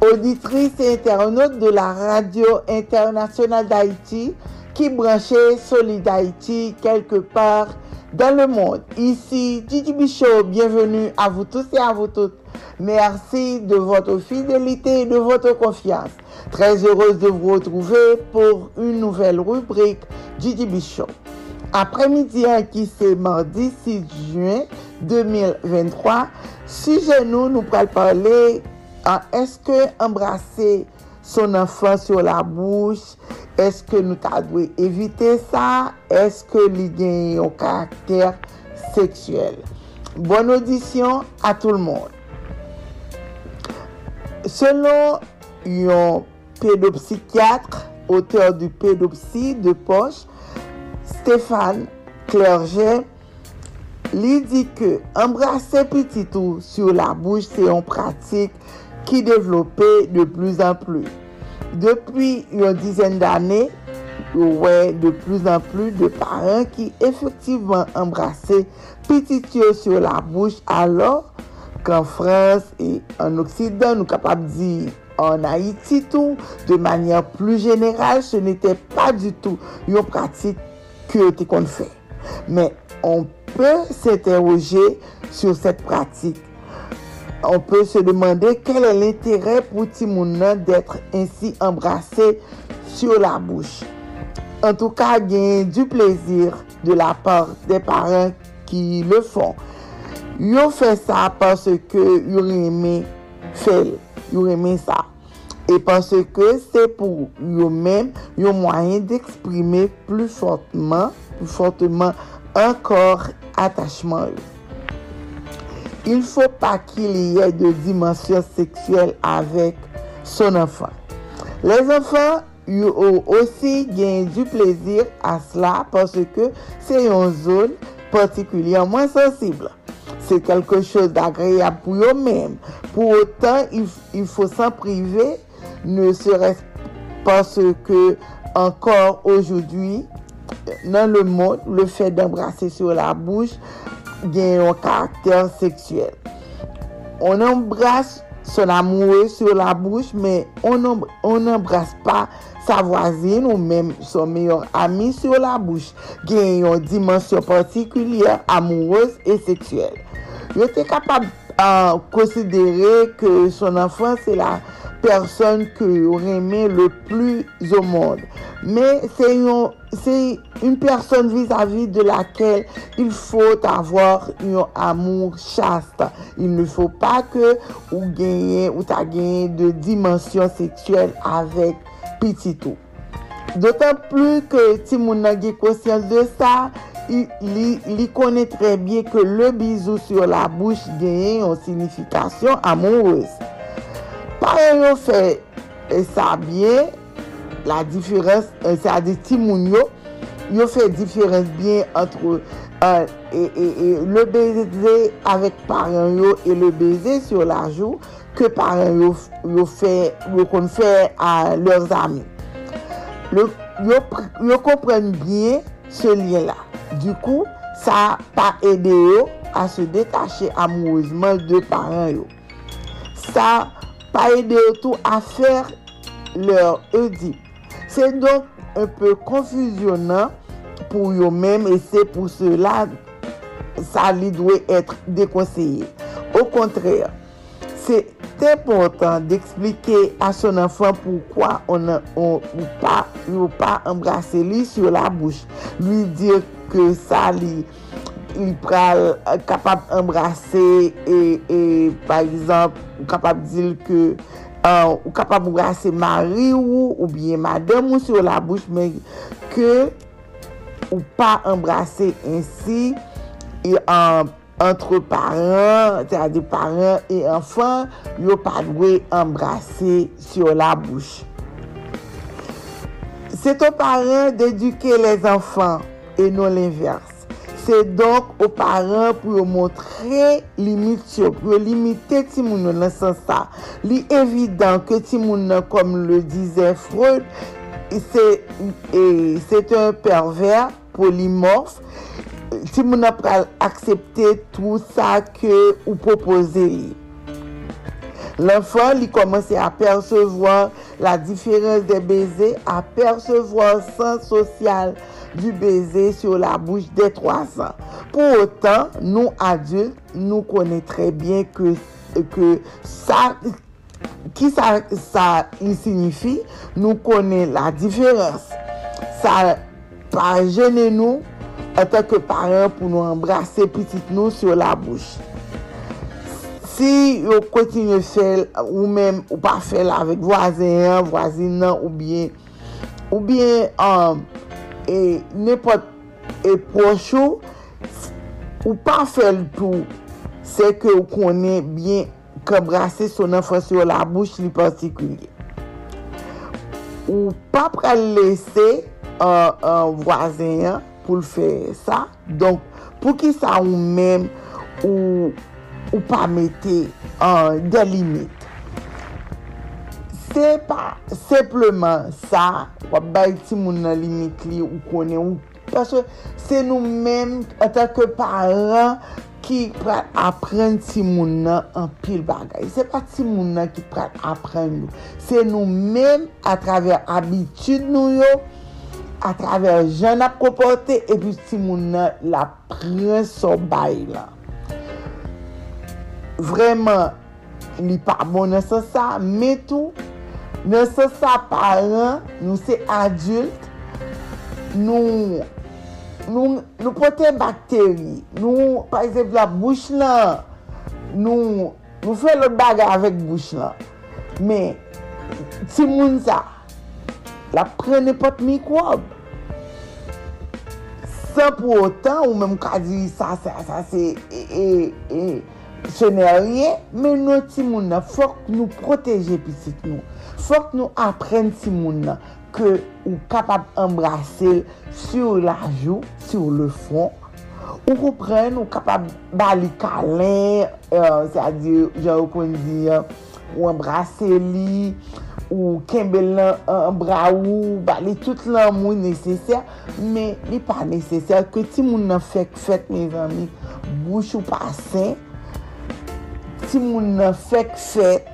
auditrices et internautes de la radio internationale d'Haïti qui branchait Solid Haïti quelque part dans le monde. Ici Gigi Bichot, bienvenue à vous tous et à vous toutes. Merci de votre fidélité et de votre confiance. Très heureuse de vous retrouver pour une nouvelle rubrique Gigi Bichot. Après-midi qui c'est mardi 6 juin 2023, sujet nous, nous pourrons parler en est-ce que embrasser son enfant sur la bouche, est-ce que nous devons éviter ça, est-ce que l'idée a un caractère sexuel? Bonne audition à tout le monde. Selon un pédopsychiatre, auteur du pédopsie de poche, Stéphane Clerget, li di ke embrase petitou sur la bouche se yon pratik ki devlope de plus en plus. Depi yon dizen d'ane, yon wè de plus an plus de paran ki efektivman embrase pitit yo sur la bouch alor kan Frans e an Oksidan nou kapap di an Haiti tou, de manyan plou general, se n'ete pa du tout yon pratik ki yo te kon fè. Men, on peut s'interroger sur cette pratique. on peut se demander quel est l'intérêt pour Timouna d'être ainsi embrassé sur la bouche. En tout cas, gagner du plaisir de la part des parents qui le font. Ils ont fait ça parce que yo aimé faire, yo aimé ça. Et parce que c'est pour yo même yo moyen d'exprimer plus fortement, plus fortement encore attachement. Il faut pas qu'il y ait de dimension sexuelle avec son enfant. Les enfants ont aussi gagné du plaisir à cela parce que c'est une zone particulièrement sensible. C'est quelque chose d'agréable pour eux-mêmes. Pour autant, il, faut s'en priver ne serait-ce parce que encore aujourd'hui, dans le monde, le fait d'embrasser sur la bouche gagne un caractère sexuel. On embrasse son amoureux sur la bouche, mais on n'embrasse pas sa voisine ou même son meilleur ami sur la bouche. Gagne une dimension particulière amoureuse et sexuelle. Il était capable de considérer que son enfant, c'est la person ke yo reme le plus o moun. Men, se yon, se yon person vis-a-vis de lakel il fote avor yon amour chaste. Il ne fote pa ke ou genye, ou ta genye de dimensyon seksuel avek pititou. Dotan plu ke ti moun nan ge kosyans de sa, li konen trebyen ke le bizou sur la bouche genye yon sinifikasyon amoureuse. Pare yo fè e sa byen, la diferens, e sa di timoun yo, yo fè diferens byen antre euh, e, e, e, le beze avèk pare yo e le beze sur la jou ke pare yo, yo fè, yo kon fè a lèz ami. Yo, yo kompren byen se liye la. Du kou, sa pa ede yo a se detache amouzman de paren yo. Sa pas aidé tout à faire leur Oedipe. C'est donc un peu confusionnant pour eux-mêmes et c'est pour cela ça lui doit être déconseillé. Au contraire, c'est important d'expliquer à son enfant pourquoi on ne peut pas, pas embrasser lui sur la bouche, lui dire que ça lui li pral euh, kapap embrase e, e par exemple ou kapap dil ke uh, ou kapap embrase mari ou ou bien madame ou sur la bouche men ke ou pa embrase ensi e an entre paran, te a de paran e anfan, yo pa dwe embrase sur la bouche. Se aux parents deduke les enfants e non l'inverse. se donk ou paran pou yo montre limit yo, pou yo limite ti moun yo nan san sa. Li evidant ke ti moun nan, kom le dize Freud, se e, te un perver polimorf, ti moun nan pral aksepte tout sa ke ou propose li. L'enfant li komanse percevoir la diferens de beze, apersevoan san sosyal, du baiser sur la bouche des 300. Pour autant, nous adultes, nous connaissons très bien que, que ça, qui ça, ça signifie, nous connaissons la différence. Ça pas gêner nous en tant que parents pour nous embrasser petit nous sur la bouche. Si yo kontinye fel ou men ou pa fel avik vwazen, vwazinan ou bien, ou bien um, e nepot e pochou, ou pa fel tou, se ke ou konen bien ke brase son enfans yo la bouch li partikulye. Ou pa pral lese euh, an uh, uh, wazenyan pou l fe sa, donk pou ki sa ou men ou, ou pa mette an uh, delimit. se pa sepleman sa, wap bay ti moun nan limit li ou konen ou. Paswe se nou men ata ke paran ki pral apren ti moun nan an pil bagay. Se pa ti moun nan ki pral apren nou. Se nou menm atraver abitud nou yo. a traver jen ap kompote epi ti moun nan la pren so bay la. Vreman, li pa bon nan se sa, metou, Nè se sa paran, nou se adult, nou, nou, nou pote bakteri, nou, par exemple, la bouch lan, nou, nou fè lòt baga avèk bouch lan. Mè, ti moun sa, la prene pot mikwob. San pou otan, ou mèm ka di sa, sa, sa, se, e, e, e, se nè rye, mè nou ti moun nan, fòk nou proteje pisit nou. Fok nou apren si moun nan ke ou kapab embrase sur la jou, sur le fon. Ou kompren ou kapab bali kalen, euh, a di, jan ou kon di, euh, ou embrase li, ou kembe lan euh, embra ou, bali tout lan moun neseser, men li pa neseser ke ti moun nan fek fek, me zami, bouch ou pasen, ti moun nan fek fek,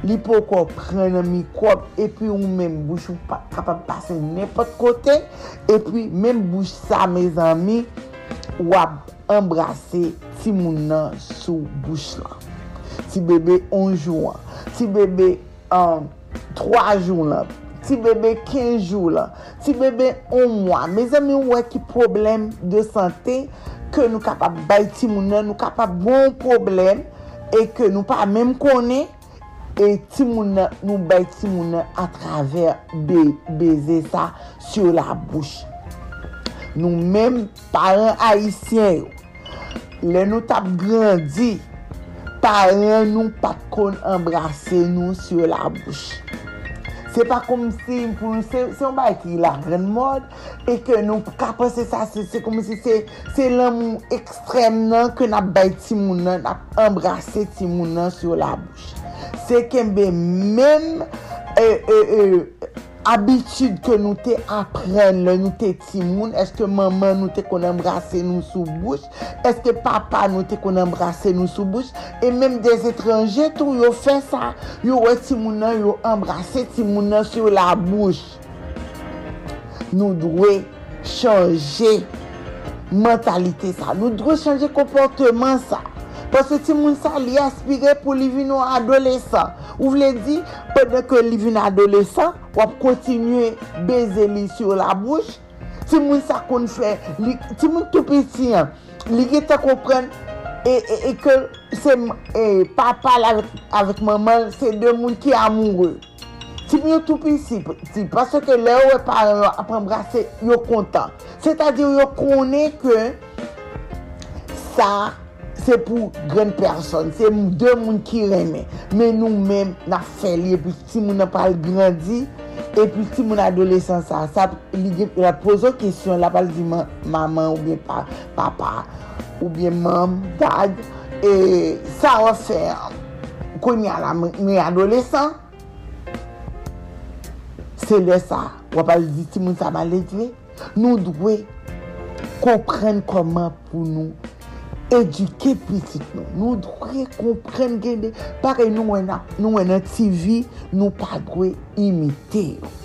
Li pou ko pren nan mikrop, epi ou men bouch ou pa kapap pase nepot kote, epi men bouch sa, me zami, wap embrase ti moun nan sou bouch la. Ti bebe 11 jou an, ti bebe um, 3 jou la, ti bebe 15 jou la, ti bebe 1 mwa. Me zami wè ki problem de sante, ke nou kapap bay ti moun nan, nou kapap bon problem, e ke nou pa menm konen, E ti moun nan, nou bay ti moun nan a traver be, beze sa sur la bouche. Nou menm paran haisyen yo. Le nou tap grandi, paran nou pat kon embrase nou sur la bouche. Se pa kom si pou nou se, se yon bay ki la ren mod, e ke nou kapase sa, se, se kom si se, se lan moun ekstrem nan ke nap bay ti moun nan, nap embrase ti moun nan sur la bouche. se kembe menm e, e, e, abitud ke nou te apren le nou te timoun, eske maman nou te kon embrase nou sou bouch, eske papa nou te kon embrase nou sou bouch, e menm des etranje tou yo fe sa, yo we timounan yo embrase timounan sou la bouch. Nou dwe chanje mentalite sa, nou dwe chanje komporteman sa. Pase ti moun sa li aspire pou li vin nou adolesan. Ou vle di, pwede ke li vin adolesan, wap kontinye beze li sur la bouch. Ti moun sa kon fè, li, ti moun tou piti, li ge te kompren, e, e, e ke se e, papa la avèk maman, se de moun ki amoure. Ti moun tou piti, ti, ke le ou e paran apre mbrase, yo kontan. Se ta di yo konen ke sa, se pou gren person, se mou de moun ki reme. Men nou men na feli, epi si moun apal grandi, epi si moun adolesan sa, sa li gen, la pozo kesyon, la pal di man, maman ou bien pa, papa, ou bien mam, dad, e sa refer, kon ya la moun adolesan, se le sa, wapal di si moun sa maledwe, nou dwe kompren koman pou nou eduke pitit nou. Nou dwe kompren gen de, pare nou wè nan TV, nou pa dwe imite yo.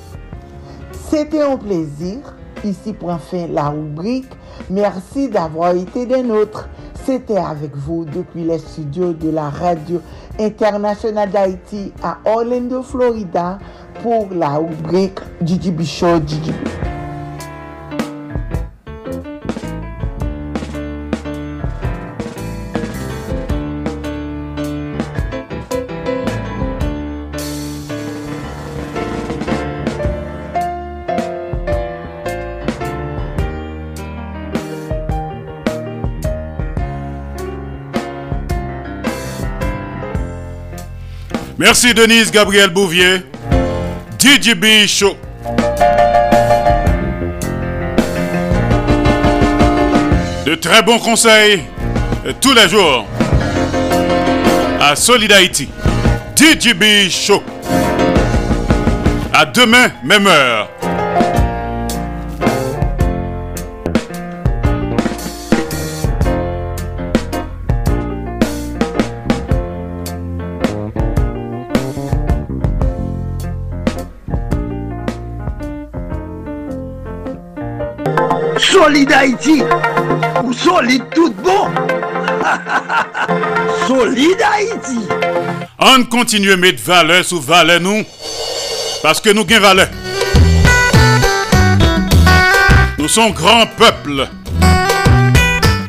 Sete yon plezir, ici pour enfin la rubrique. Merci d'avoir été des nôtres. C'était avec vous depuis les studios de la radio internationale d'Haïti à Orlando, Florida, pour la rubrique Gigi Bichot, Gigi Merci Denise Gabriel Bouvier. DJB Show. De très bons conseils euh, tous les jours à Solid Haïti. DJB Show. À demain, même heure. Solide Haïti ou solide tout bon [LAUGHS] Solide Haïti On continue à mettre valeur sous valeur nous parce que nous gagnons valeur. Nous sommes grand peuple.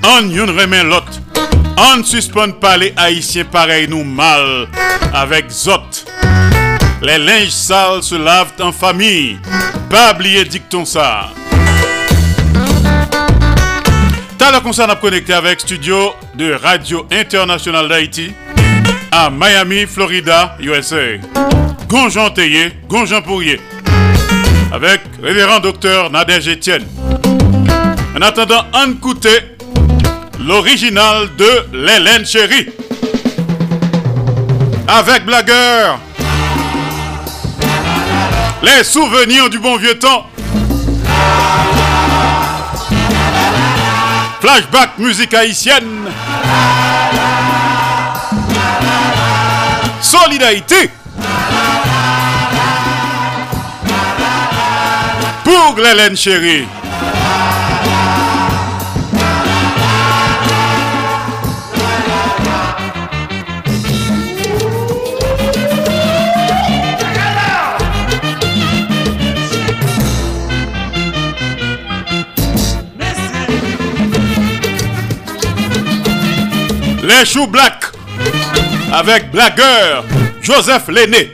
On y remet l'autre. On suspend pas les haïtiens pareil nous mal avec zot. Les linges sales se lavent en famille. Pas oublier dicton ça. T'as le concert à connecter avec studio de Radio Internationale d'Haïti à Miami, Florida, USA. Gonjan Théier, Gonjan Pourrier. Avec révérend docteur Nadège Etienne. En attendant, on écouter l'original de l'Hélène Chéri. Avec Blagueur. Les souvenirs du bon vieux temps. Flashback musique haïtienne. Solidarité. Pour l'Hélène chérie. Les black. Avec blagueur Joseph Lenné.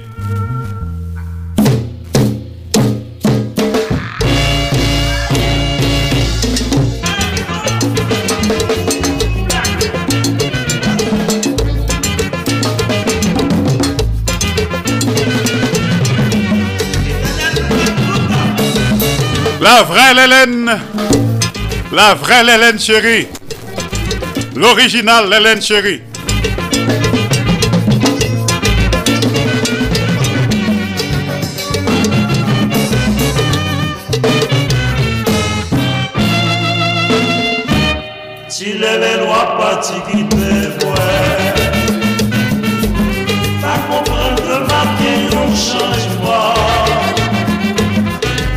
La vraie Hélène, la vraie Hélène chérie, l'original Hélène chérie. Si les lois parti qui te voient, pas comprendre que marquer un changement.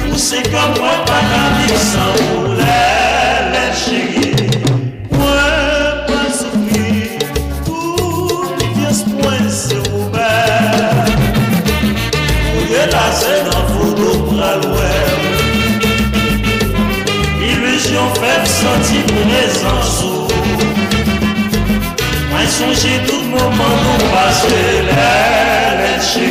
Ou c'est comme Mas connaissance Mwen sonje tout passei lente.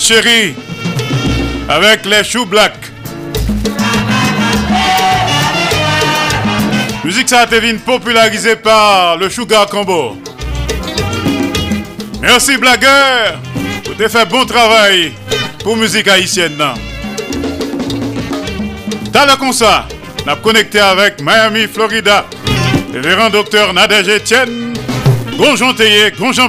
Chérie avec les choux black. Musique ça été popularisée par le Sugar Combo. Merci Blagueur, vous avez fait bon travail pour musique haïtienne. Dans le concert, on a connecté avec Miami, Florida, révérend docteur Nadège Etienne, Gonjon Théier, Gonjon.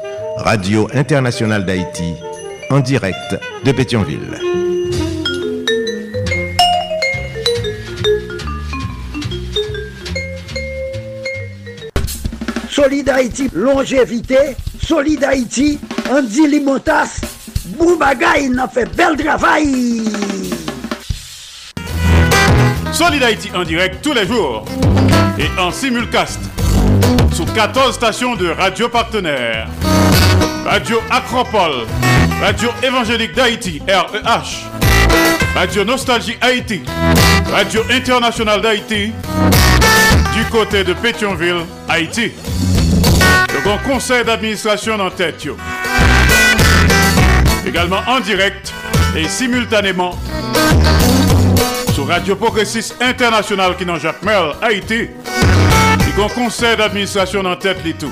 Radio Internationale d'Haïti, en direct de Pétionville. Solid Haïti, longévité, Solid Haïti, Andy Limotas, Boubagaï, n'a fait bel travail. Solid Haïti en direct tous les jours et en simulcast sous 14 stations de radio partenaires. Radio Acropole, Radio Évangélique d'Haïti, REH, Radio Nostalgie Haïti, Radio Internationale d'Haïti, du côté de Pétionville, Haïti. Le grand conseil d'administration en tête. Également en direct et simultanément sur Radio Progressiste International qui dans Jacques Merle, Haïti. Le grand conseil d'administration en tête les tout.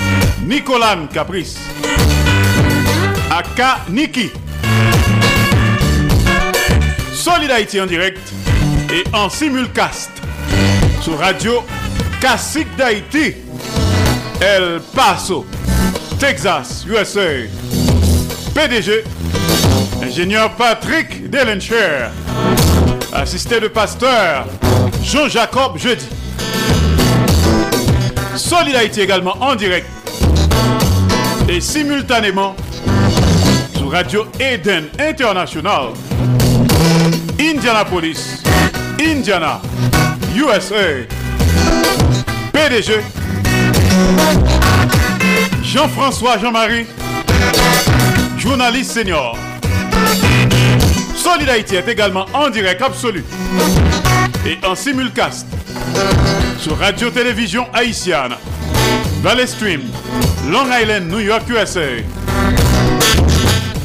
Nicolane Caprice. Aka Niki. Solid en direct et en simulcast sur Radio Classique d'Haïti, El Paso, Texas, USA. PDG, ingénieur Patrick Delencher, assisté de pasteur Jean-Jacob Jeudi. Solid également en direct et simultanément sur Radio Eden International, Indianapolis, Indiana, USA. PDG, Jean-François Jean-Marie, journaliste senior. Solid Haïti est également en direct absolu et en simulcast sur Radio-Télévision Haïtienne, Valley Stream, Long Island, New York, USA.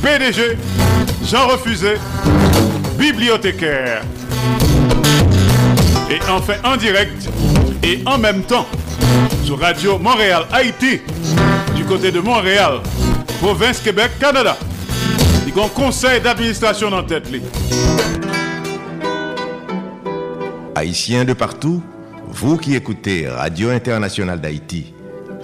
PDG, Jean Refusé, bibliothécaire. Et enfin en direct et en même temps sur Radio Montréal Haïti du côté de Montréal, province Québec, Canada. Il y un conseil d'administration en tête. Haïtiens de partout, vous qui écoutez Radio Internationale d'Haïti,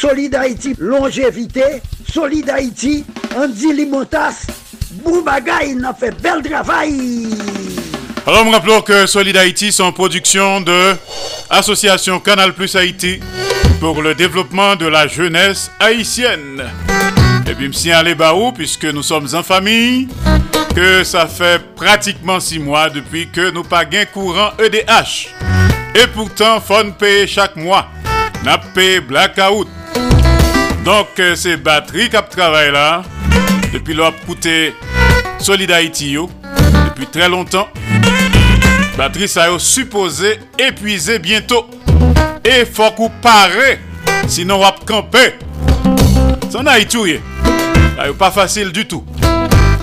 Solid Haïti, longévité. Solid Haïti, Andy Limotas. Boubagaï, il a fait bel travail. Alors, nous rappelons que Solid Haïti sont production de Association Canal Plus Haïti pour le développement de la jeunesse haïtienne. Et puis, me aller baou, puisque nous sommes en famille, que ça fait pratiquement six mois depuis que nous pas courant EDH. Et pourtant, faut payer chaque mois. N'a payé blackout. Donc, euh, c'est batterie qui travaille là. Depuis leur coûté Solid depuis très longtemps. Batterie ça est supposé épuiser bientôt. Et faut qu'on pare, sinon on va camper. En Haïti, pas facile du tout.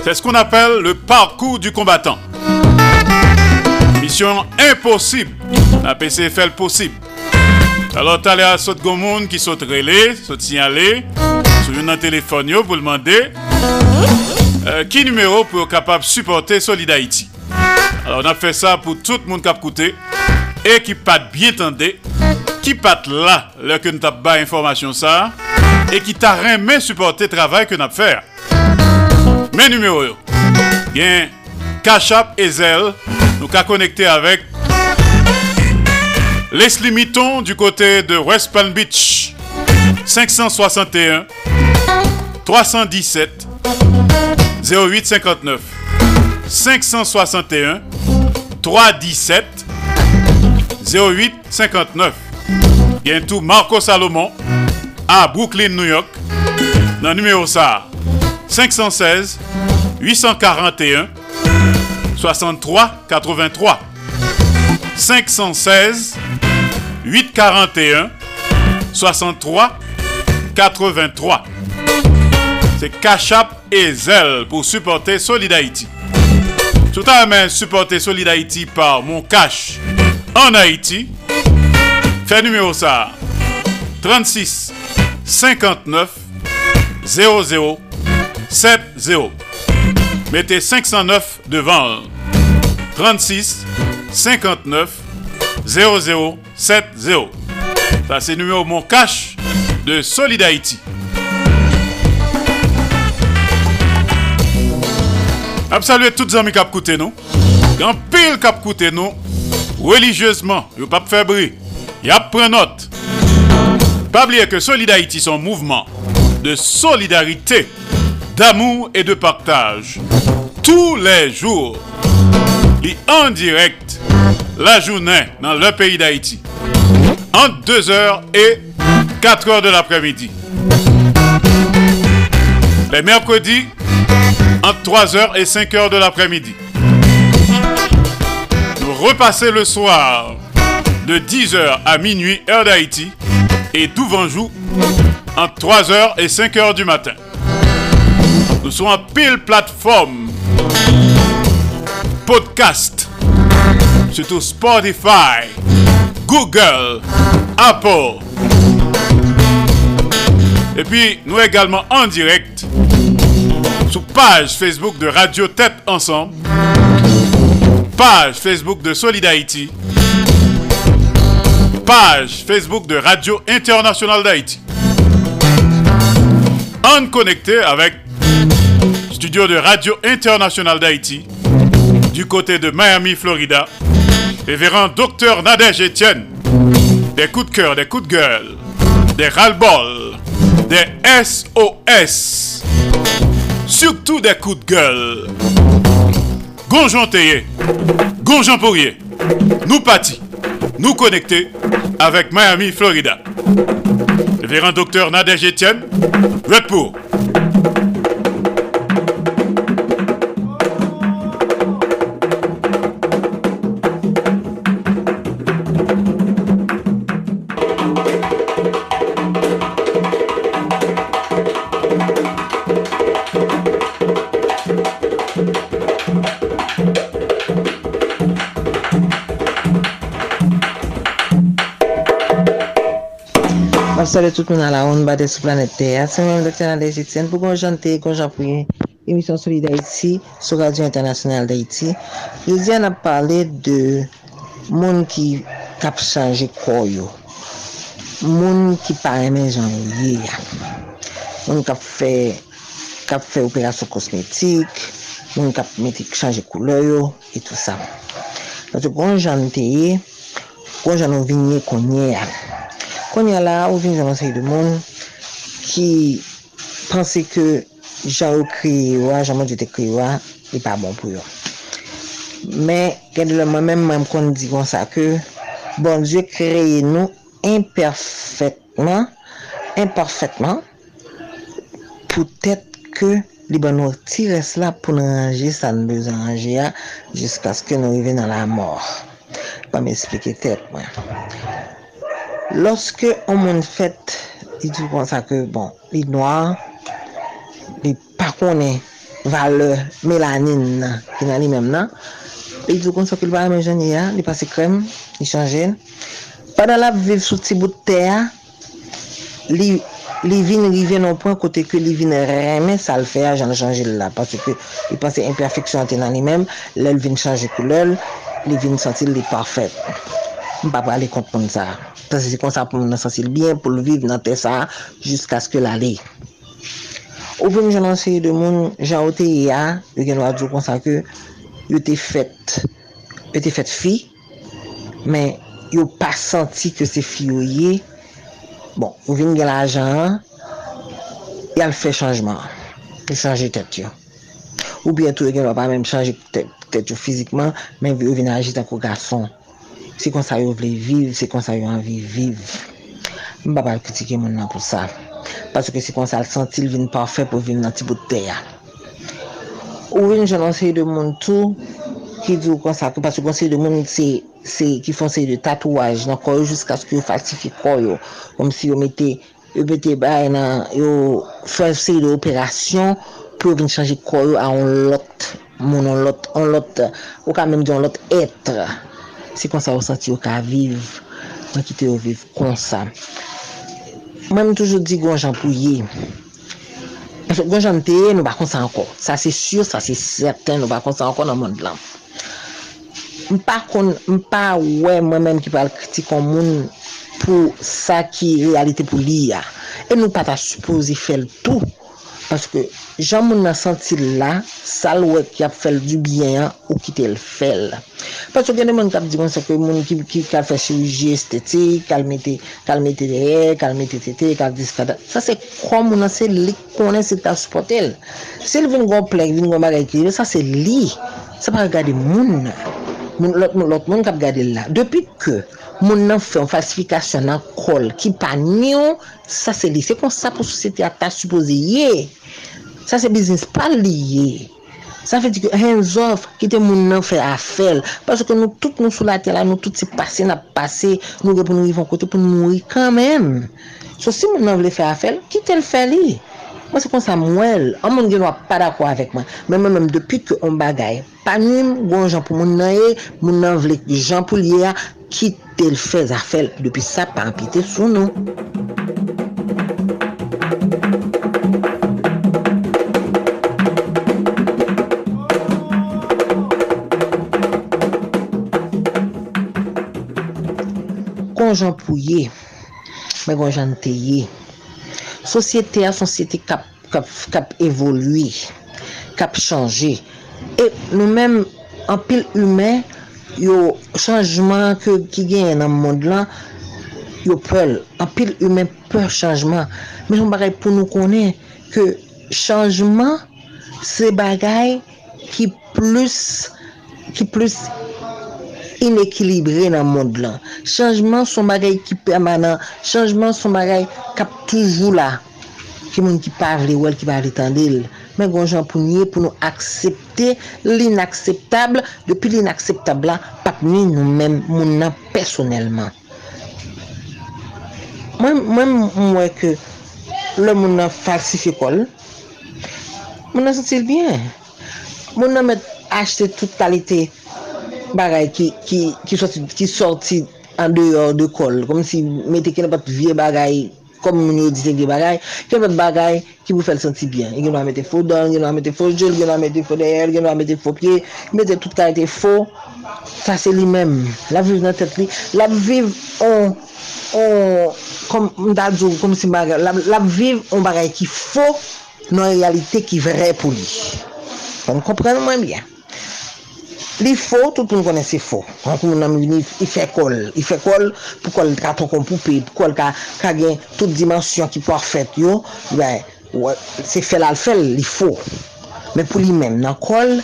C'est ce qu'on appelle le parcours du combattant. Mission impossible. La PCFL possible. Alors, tu à saute gomoun qui saute relais, saute signaler, sur un téléphone pour demander euh, qui numéro pour être capable de supporter Solid Haïti. Alors, on a fait ça pour tout le monde qui a coûté et qui pas bien tendé, qui pas là, là que nous avons pas information ça, et qui t'a remis supporter le travail que nous avons fait. Mes numéros, yo. bien, Cachap et Zel, nous avons connecté avec Leslie Mitton du côté de West Palm Beach. 561 317 0859 561 317 0859 Il y a tout Marco Salomon à Brooklyn, New York. Dans le numéro ça 516 841 63 83 516 841 63 83 c'est Cachap et Zel pour supporter Solid Haïti. Tout à l'heure, supporter Solid Haïti par mon cash en Haïti. Fait numéro ça 36 59 00 70. Mettez 509 devant 36 59 00 70. Ça c'est numéro mon cash de Solid Haïti. Ap saluer toutes les amis qui écouté nous. Pile qui écouté nous. Religieusement, yo pas faire bruit. Note. Pas que Solid Haïti son mouvement de solidarité, d'amour et de partage. Tous les jours. Et en direct la journée dans le pays d'Haïti. Entre 2h et 4h de l'après-midi. Les mercredis entre 3h et 5h de l'après-midi. Nous repassons le soir de 10h à minuit, heure d'Haïti, et d'Ouvanjou entre 3h et 5h du matin. Nous sommes en pile plateforme podcast, surtout Spotify, Google, Apple. Et puis, nous également en direct sur page Facebook de Radio Tête Ensemble, page Facebook de Solid Haïti, page Facebook de Radio Internationale d'Haïti. En connecté avec studio de Radio Internationale d'Haïti du côté de Miami, Florida, révérend docteur Nadège Etienne. Des coups de cœur, des coups de gueule, des ras-le-bol, des SOS surtout des coups de gueule. Gonjon Théier, Gonjon Pourrier, nous pâtis, nous connectés avec Miami, Florida. Révérend docteur Nadège Etienne, pour. Salve tout moun ala on bade sou planet Terre. Se mwen doktor nan Egyptienne pou kon jante, kon konjanpouye emisyon soli d'Haïti sou Radio Internasyonal d'Haïti. Je di an ap pale de moun ki kap chanje koyo. Moun ki paremen jan ye. Moun kap fe, kap fe operasyon kosmetik, moun kap metik chanje kouloyo tout sa. Kon jante, kon jan nou vinye konye ya. Konya la, ou vin jan anseye de moun ki panse ke jan ou kriye wa, jan moun jote kriye wa, li pa bon pou yo. Men, gen de la mwen men mwen kon di kon sa ke, bon, je kreye nou imperfetman, imperfetman, pou tèt ke li ban nou ti res la pou nan anje sa nou bezan anje ya, jiska skè nou rive nan la mor. Pa mè esplike tèt mwen. Lorske ou moun fèt, li di kon sa ke bon, li noa, li pa konen vale melanin nan, ki nan li menm nan, li di kon sa ke li vale men jenye ya, li pase krem, li chanjen. Padan la viv sou ti bout teya, li, li vin rive nan pon kote ke li vin reme sal feya jan chanje la, pase ke li pase imperfeksyon te nan li menm, lèl vin chanjen koulel, li vin sentil li parfèt. Mpa pa li kont moun sa a. Tan se kon sa pou moun nan sensil bien pou l viv nan te sa jisk aske l ale. Ou pou nou janan se de moun jan o te ya, yo gen wadjou kon sa ke yo te fet, yo te fet fi, men yo pa santi ke se fi yo ye, bon, ou vin gen la jan, yal fè chanjman, yal chanje tèt yo. Ou bientou yo gen wad pa mèm chanje tèt yo fizikman, men yo vin aji tan kou gason. Se kon sa yo vle viv, se kon sa yo anvi viv. Mba pa kritike moun nan pou sa. Paske se kon sa l sentil vin parfè pou vin nan ti bout teya. Ou vin jen anseye de moun tou, ki di ou kon sa, paske konseye de moun se, se ki fonseye de tatouaj nan koyo jiska sou yo falsifi koyo. Kom si yo mette, yo mette bay nan, yo fonseye de operasyon pou vin chanje koyo a on lot, moun on lot, on lot, ou ka menm di on lot etre. Se kon sa ou santi ou ka viv, mwen kite ou viv kon sa. Mwen mwen toujou di gwen jan pou ye. Pwese gwen jan te, ye, nou bakon sa anko. Sa se sur, sa se certain, nou bakon sa anko nan moun blan. Mpa kon, mpa wè mwen men ki pal kritikon moun pou sa ki realite pou li ya. E nou pata suppose fel tou. Paske jan moun nan santi la, sal wè ki ap fèl du byen ou ki tel l fèl. Paske gen moun kap di kon se ke moun ki, ki kal fè chirurji estetik, kal mette derè, kal mette tete, kal diskada. Sa se kwa moun nan se li konen se ta supportel. Se li vin gwen plek, vin gwen bagay ki, sa se li. Sa pa gade moun nan. lot moun kap gade la. Depi ke moun nan fè an falsifikasyon nan kol ki pa nyon, sa se li. Se kon sa pou sosyete a ta supose ye. Sa se biznis pa li ye. Sa fè di ki hands off, ki te moun nan fè a fel. Paske nou tout nou sou la tè la, nou tout se pase na pase, nou gen pou nou yivon kote pou nou mouri kanmen. So si moun nan vle fè a fel, kite l fè li. Mwen se kon sa mwel, an moun gen wap para kwa avèk mwen. Mwen mwen mèm depi ke on bagay, panim gwen jan pou moun nan ye, moun nan vle di jan pou liye a, ki tel fez a fel, depi sa pa anpite sou nou. Konjan pou ye, mwen konjan te ye, sosyete a sosyete kap, kap, kap evolwi, kap chanje. E nou men, an pil humen, yo chanjman ke, ki gen nan moun lan, yo pel. An pil humen pel chanjman. Men yon bagay pou nou konen ke chanjman se bagay ki plus, ki plus inekilibre nan moun lan. Chanjman son bagay ki permanent, chanjman son bagay kap toujou la. Ki moun ki pavle ou el ki pavle tandil. Men bon, gonjan pou nye pou nou aksepte l'inakseptable, depi l'inakseptable la, pak ni nou men moun nan personelman. Mwen mwen ke lè moun nan falsifi kol, moun nan sentil bien. Moun nan met achete tout kalite bagay ki, ki, ki, sorti, ki sorti an deyor de kol, kom si mette ken pat vie bagay, kom moun yo disen gen bagay, ken pat bagay ki pou fel senti bien. Gen nou a mette fo don, gen nou a mette fo jol, gen nou a mette fo deyer, gen nou a mette fo pie, mette tout karite fo, sa se li men. La viv nan tet li, la viv on, on, kom mda djou, kom si bagay, la, la viv on bagay ki fo, nan realite ki vre pou li. Kon kompren mwen bien. Li fò, tout pou nou konen se fò. An pou nou nan mouni, i fè kol. I fè kol pou kol ka ton kon poupe, pou kol ka, ka gen tout dimensyon ki pou ar fèt yo, ben, wè, se fè la l fèl, li fò. Men pou li men nan kol,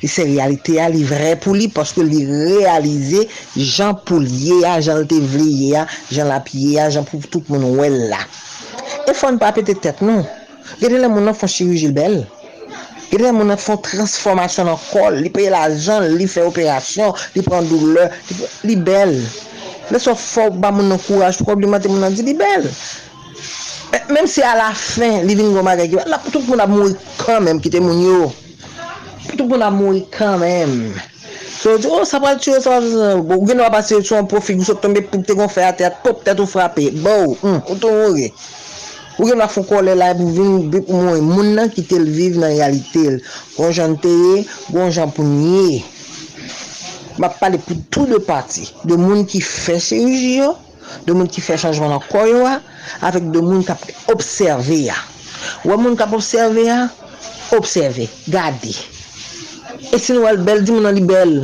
li se realite a, li vre pou li, paske li realize jan pou liye a, jan lte vliye a, jan la piye a, jan pou tout moun wè la. E fò n pa apete tet nou. Gede la moun nan fò chirurgil bel. Gede moun nan fon transformasyon nan kol, li peye la jan, li fe operasyon, li pren doule, li bel. Le so fok ba moun nan kouraj, pou komplimante moun nan di li bel. Eh, Mem si a la fin, li vin goma reki, la pou tout moun ap mouri kan mèm ki te moun yo. Pou tout moun ap mouri kan mèm. So di, oh sa pral tue, sa pral tue, bon gen wap ase sou an profi, gousot tombe pou te kon fè a tèt, pop tèt ou frape, bou, hmm, ou ton mouri. Ou gen la fon kole la pou vin bip mwen, moun nan ki tel viv nan yalitel. Gon jan teye, gon jan pou nye. Ma pale pou tout de pati. De moun ki fè seruji yo, de moun ki fè chanjman nan koyo wa, avèk de moun kap observe ya. Ou moun kap observe ya, observe, gade. E sin wal bel, di moun nan li bel.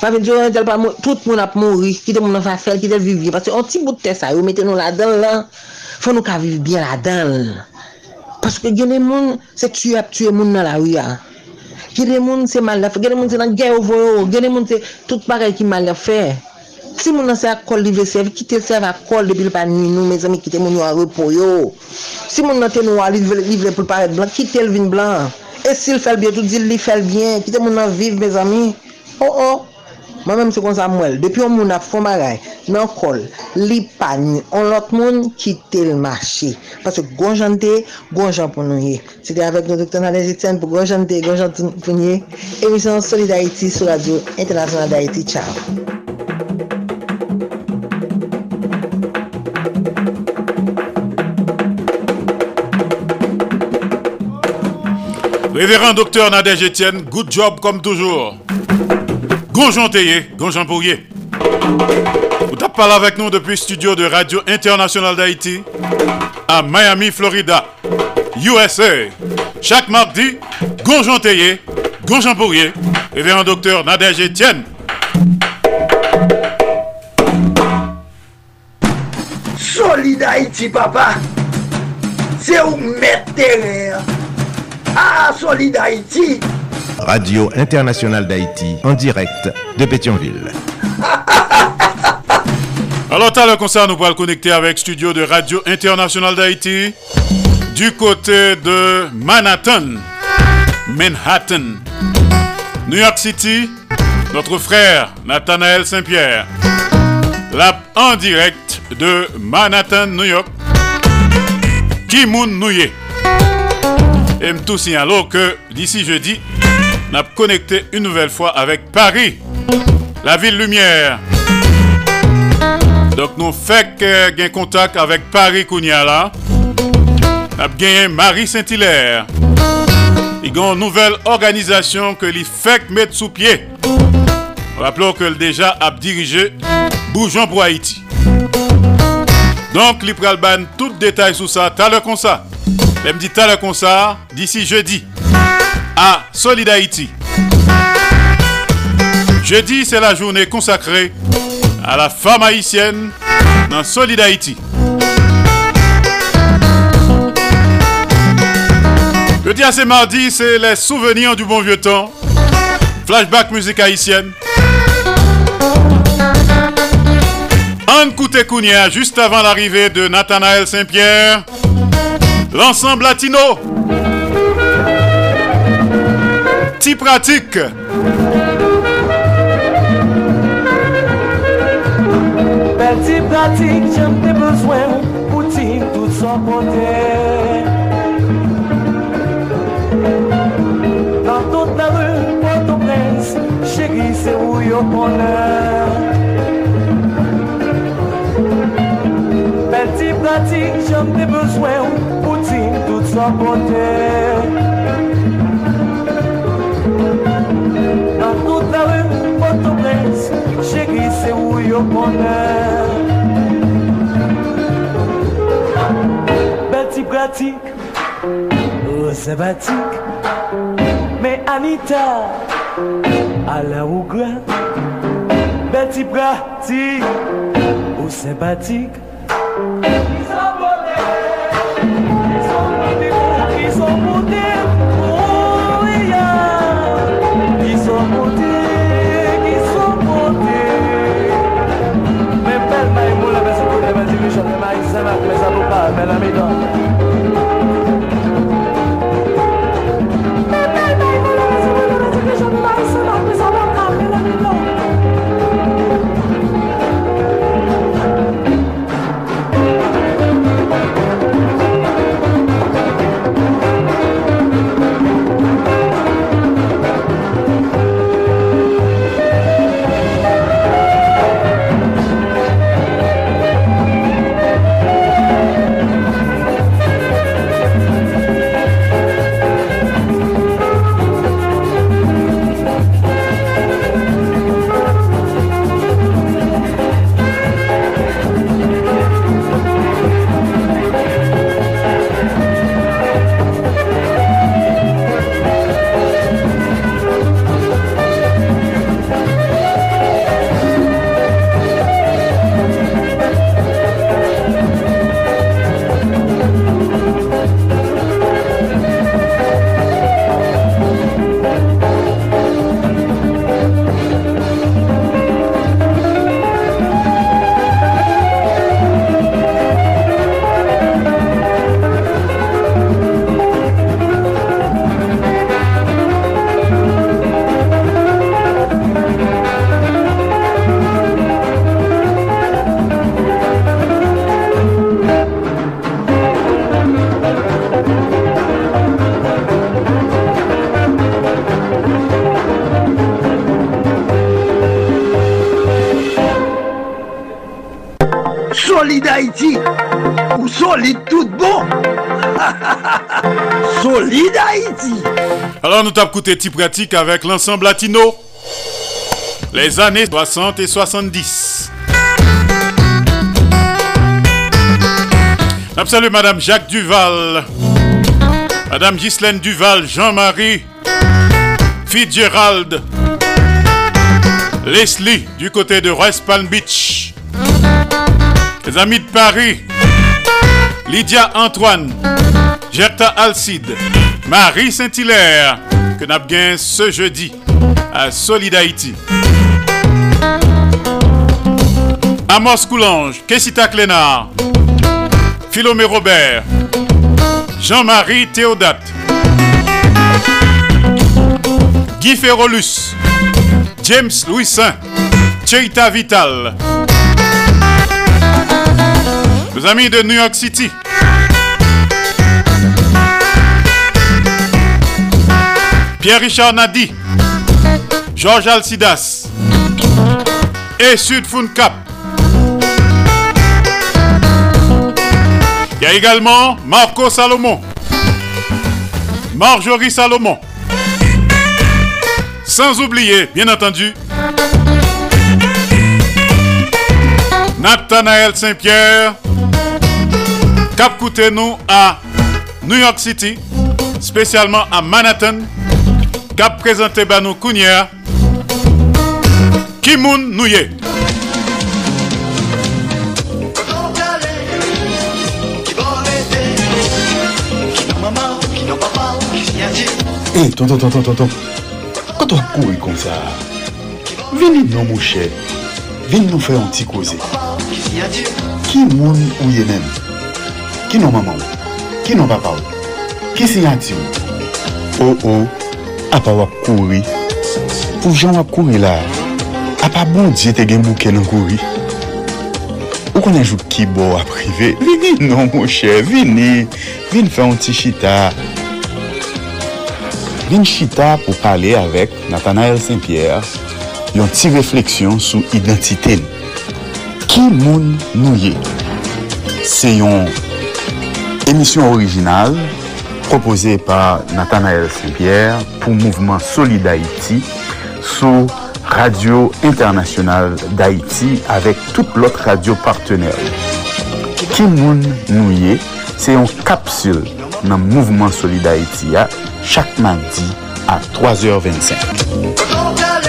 Mwen ven diyo, tout moun ap moun ri, ki de moun an fa fel, ki de viv. Pase an ti bout te sa, yo mette nou la den lan, Fò nou ka viv bien la dan. Paske genen moun se tue ap tue moun nan la ou ouya. Genen moun se mal la fe. Genen moun se nan gen ou voyo. Genen moun se tout parel ki mal la fe. Si moun nan se akol li ve vesev, kite sev akol depil pa ni nou, me zami kite moun yo a repo yo. Si moun nan te nou a li vle pou paret blan, kite el vin blan. E si l fel bien, tout di li fel bien, kite moun nan viv, me zami. Oh oh. Mwen mèm se kon sa mwel, depi yon moun ap fon bagay, nan kol, li pan, on lot moun kite l machi. Pase gonjante, gonjan pou nou ye. Sete avèk nou doktor Nadej Etienne pou gonjante, gonjante pou nou ye. Emisyon Solid Haiti sou radio International d'Haïti. Ciao. Révérend docteur Nadej Etienne, good job comme toujours. Gonjon Théier, Gonjon. Vous tapez parlé avec nous depuis le studio de Radio International d'Haïti à Miami, Florida, USA. Chaque mardi, Gonjon Théier, Gonjon Pourrier, révérend docteur Nadège Etienne. Solid Haïti, papa. C'est où mettre. Ah, Solid Haïti. Radio Internationale d'Haïti, en direct de Pétionville. Alors, t'as le concert, nous pourrons le connecter avec studio de Radio Internationale d'Haïti du côté de Manhattan, Manhattan, New York City, notre frère Nathanaël Saint-Pierre, là en direct de Manhattan, New York, Kimoun Nouye. Et tout signalo que d'ici jeudi, on a connecté une nouvelle fois avec Paris, la ville lumière. Donc nous faisons un contact avec Paris Kounia On a gagné Marie Saint-Hilaire. Il y une nouvelle organisation que les fait mettre sous pied. Rappelons que déjà a dirigé Bougeon pour Haïti. Donc, les ban tout détail sur ça, t'as le comme ça. Même dit t'as le ça d'ici jeudi à Solid Haïti. Jeudi, c'est la journée consacrée à la femme haïtienne dans Solid Haïti. Jeudi à mardi, c'est les souvenirs du bon vieux temps. Flashback musique haïtienne. Anne Koutekounia, juste avant l'arrivée de Nathanaël Saint-Pierre. L'ensemble latino. Ti pratique. Petit pratique, j'aime tes besoins pour tout sans porter. Dans toute la rue, Port-au-Prince, chérie, c'est où y'a bonheur. Petit pratique, j'aime tes besoins pour dire tout sans porter. Port-au-Prince Chéri se ou yo konen Beti pratik Ou oh, sabatik Me Anita Ala ou gran Beti pratik Ou oh, sabatik Bellamy Dog. Alors nous t'avons écouté petit pratique avec l'ensemble latino. Les années 60 et 70. Salut Madame Jacques Duval, Madame Ghislaine Duval, Jean-Marie, Fitzgerald, Leslie du côté de West Palm Beach, les amis de Paris, Lydia Antoine, Gerta Alcide, Marie Saint-Hilaire, que bien ce jeudi à Solid Haïti. Amos Coulange, Kessita Clénard, Philomé Robert, Jean-Marie Théodate, Guy Ferrolus, James Louis Saint, Cheita Vital, nos amis de New York City, Pierre-Richard Nadi, Georges Alcidas et Sud Cap. Il y a également Marco Salomon, Marjorie Salomon. Sans oublier, bien entendu, Nathanaël Saint-Pierre, Cap nous à New York City, spécialement à Manhattan, Kap prezante ba nou kounyer Kimoun Nouye E, eh, ton ton ton ton Koto ap kouri kon sa Vini nou mouche Vini nou fè an ti kouze Kimoun Nouye men Ki nou maman ou Ki nou papa ou Ki si yati ou Ou oh, ou oh. ap wap kouri. Pou jan wap kouri la, ap ap bon diye te gen bouke nan kouri. Ou konen jou ki bo ap rive, vini nou moun chè, vini, vini fè an ti chita. Vini chita pou pale avèk Nathanael Saint-Pierre yon ti refleksyon sou identite. Ki moun nou ye? Se yon emisyon orijinal proposé par Nathanael Saint-Pierre pour Mouvement Solid Haïti sous Radio Internationale d'Haïti avec toute l'autre radio partenaire. Kimoun Nouye, c'est une capsule dans le Mouvement Solid Haïti chaque mardi à 3h25.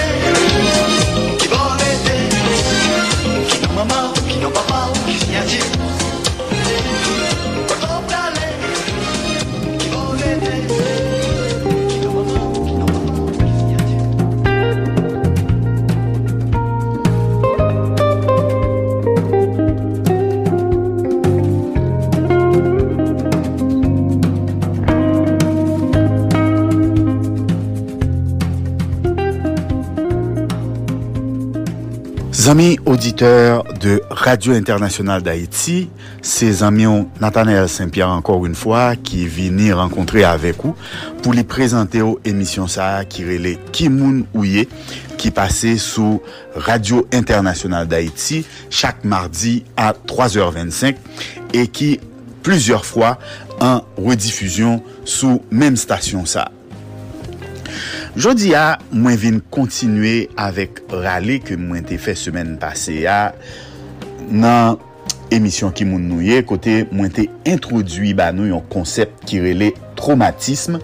Amis auditeurs de Radio Internationale d'Haïti, c'est amis Nathanaël Saint-Pierre encore une fois qui vient rencontrer avec vous pour les présenter aux émissions ça qui relait Kimoun Ouye qui passait sous Radio Internationale d'Haïti chaque mardi à 3h25 et qui plusieurs fois en rediffusion sous même station ça. Jodi a, mwen vin kontinue avèk rale ke mwen te fè semen pase a nan emisyon ki moun nouye kote mwen te introdwi ba nou yon konsept ki rele traumatisme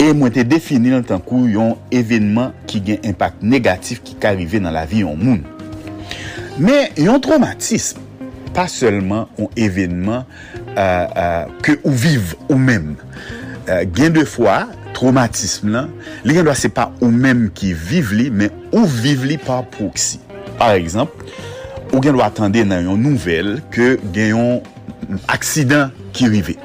e mwen te defini nan tankou yon evenman ki gen impact negatif ki ka rive nan la vi yon moun. Men yon traumatisme pa selman yon evenman uh, uh, ke ou vive ou men. Uh, gen de fwa, traumatisme lan, li gen do a se pa ou menm ki vive li, men ou vive li pa proksi. Par eksemp, ou gen do a atende nan yon nouvel ke gen yon aksidan ki rive.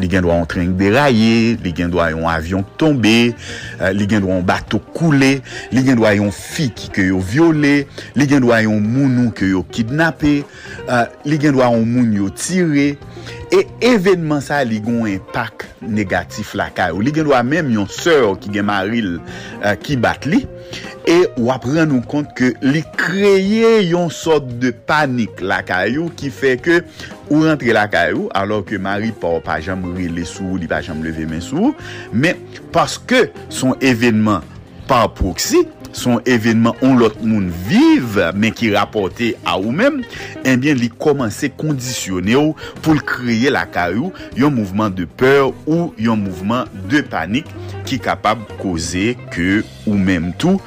Li gen do a yon trenk deraye, li gen do a yon avyon tombe, euh, li gen do a yon bato koule, li gen do a yon fi ki ke yo viole, li gen do a yon mounou ke yo kidnape, euh, li gen do a yon moun yo tire, E evenman sa li gon impak negatif la ka ou. Li gen wap menm yon sèr ki gen maril uh, ki bat li. E wap ren nou kont ke li kreye yon sot de panik la ka ou ki fe ke ou rentre la ka ou. alor ke mari pa ou pa jam rile sou, li pa jam leve men sou. Men paske son evenman pa proksi. son evenman on lot moun vive men ki rapote a ou men, eh enbyen li komanse kondisyone ou pou l kriye la karou yon mouvman de peur ou yon mouvman de panik ki kapab koze ke ou men tou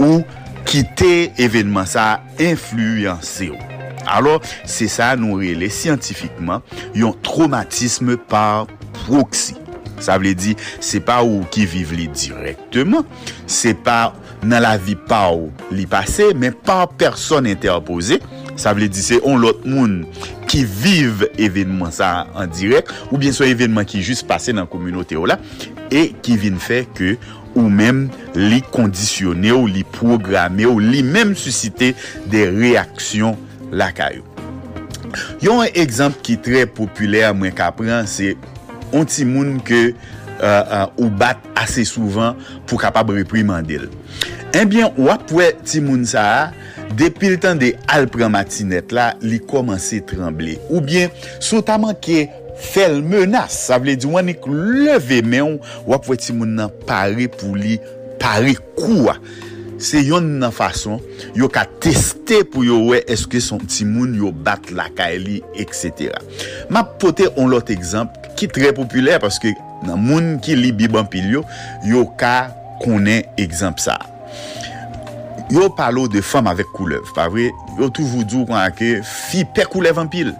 ou kite evenman sa influyanse ou. Alors, se sa nou rele scientifikman yon traumatisme par proxy. Sa vle di, se pa ou ki vive li direktman, se pa nan la vi pa ou li pase, men pa person interpose, sa vle di se on lot moun ki vive evenman sa an direk, ou bien so evenman ki jist pase nan komunote ou la, e ki vin fe ke ou men li kondisyone ou li programe ou li men susite de reaksyon la kayo. Yon ekzamp ki tre populer mwen kapran, se onti moun ke Euh, euh, ou bat ase souvan pou kapab reprimandil. Enbyen, eh wap wè timoun sa a, depil tan de al pran matinet la, li komanse tremble. Ou bien, sotaman ke fel menas, sa vle di wanik leve men, wap wè timoun nan pare pou li pare kouwa. Se yon nan fason, yo ka teste pou yo we eske son timoun yo bat la lakay li, etc. Ma pote on lot ekzamp ki tre populer, paske nan moun ki li biban pil yo, yo ka konen ekzamp sa. Yo palo de fam avek koulev, pa vre, yo toujou djou kwa ake fi pe koulev an pil.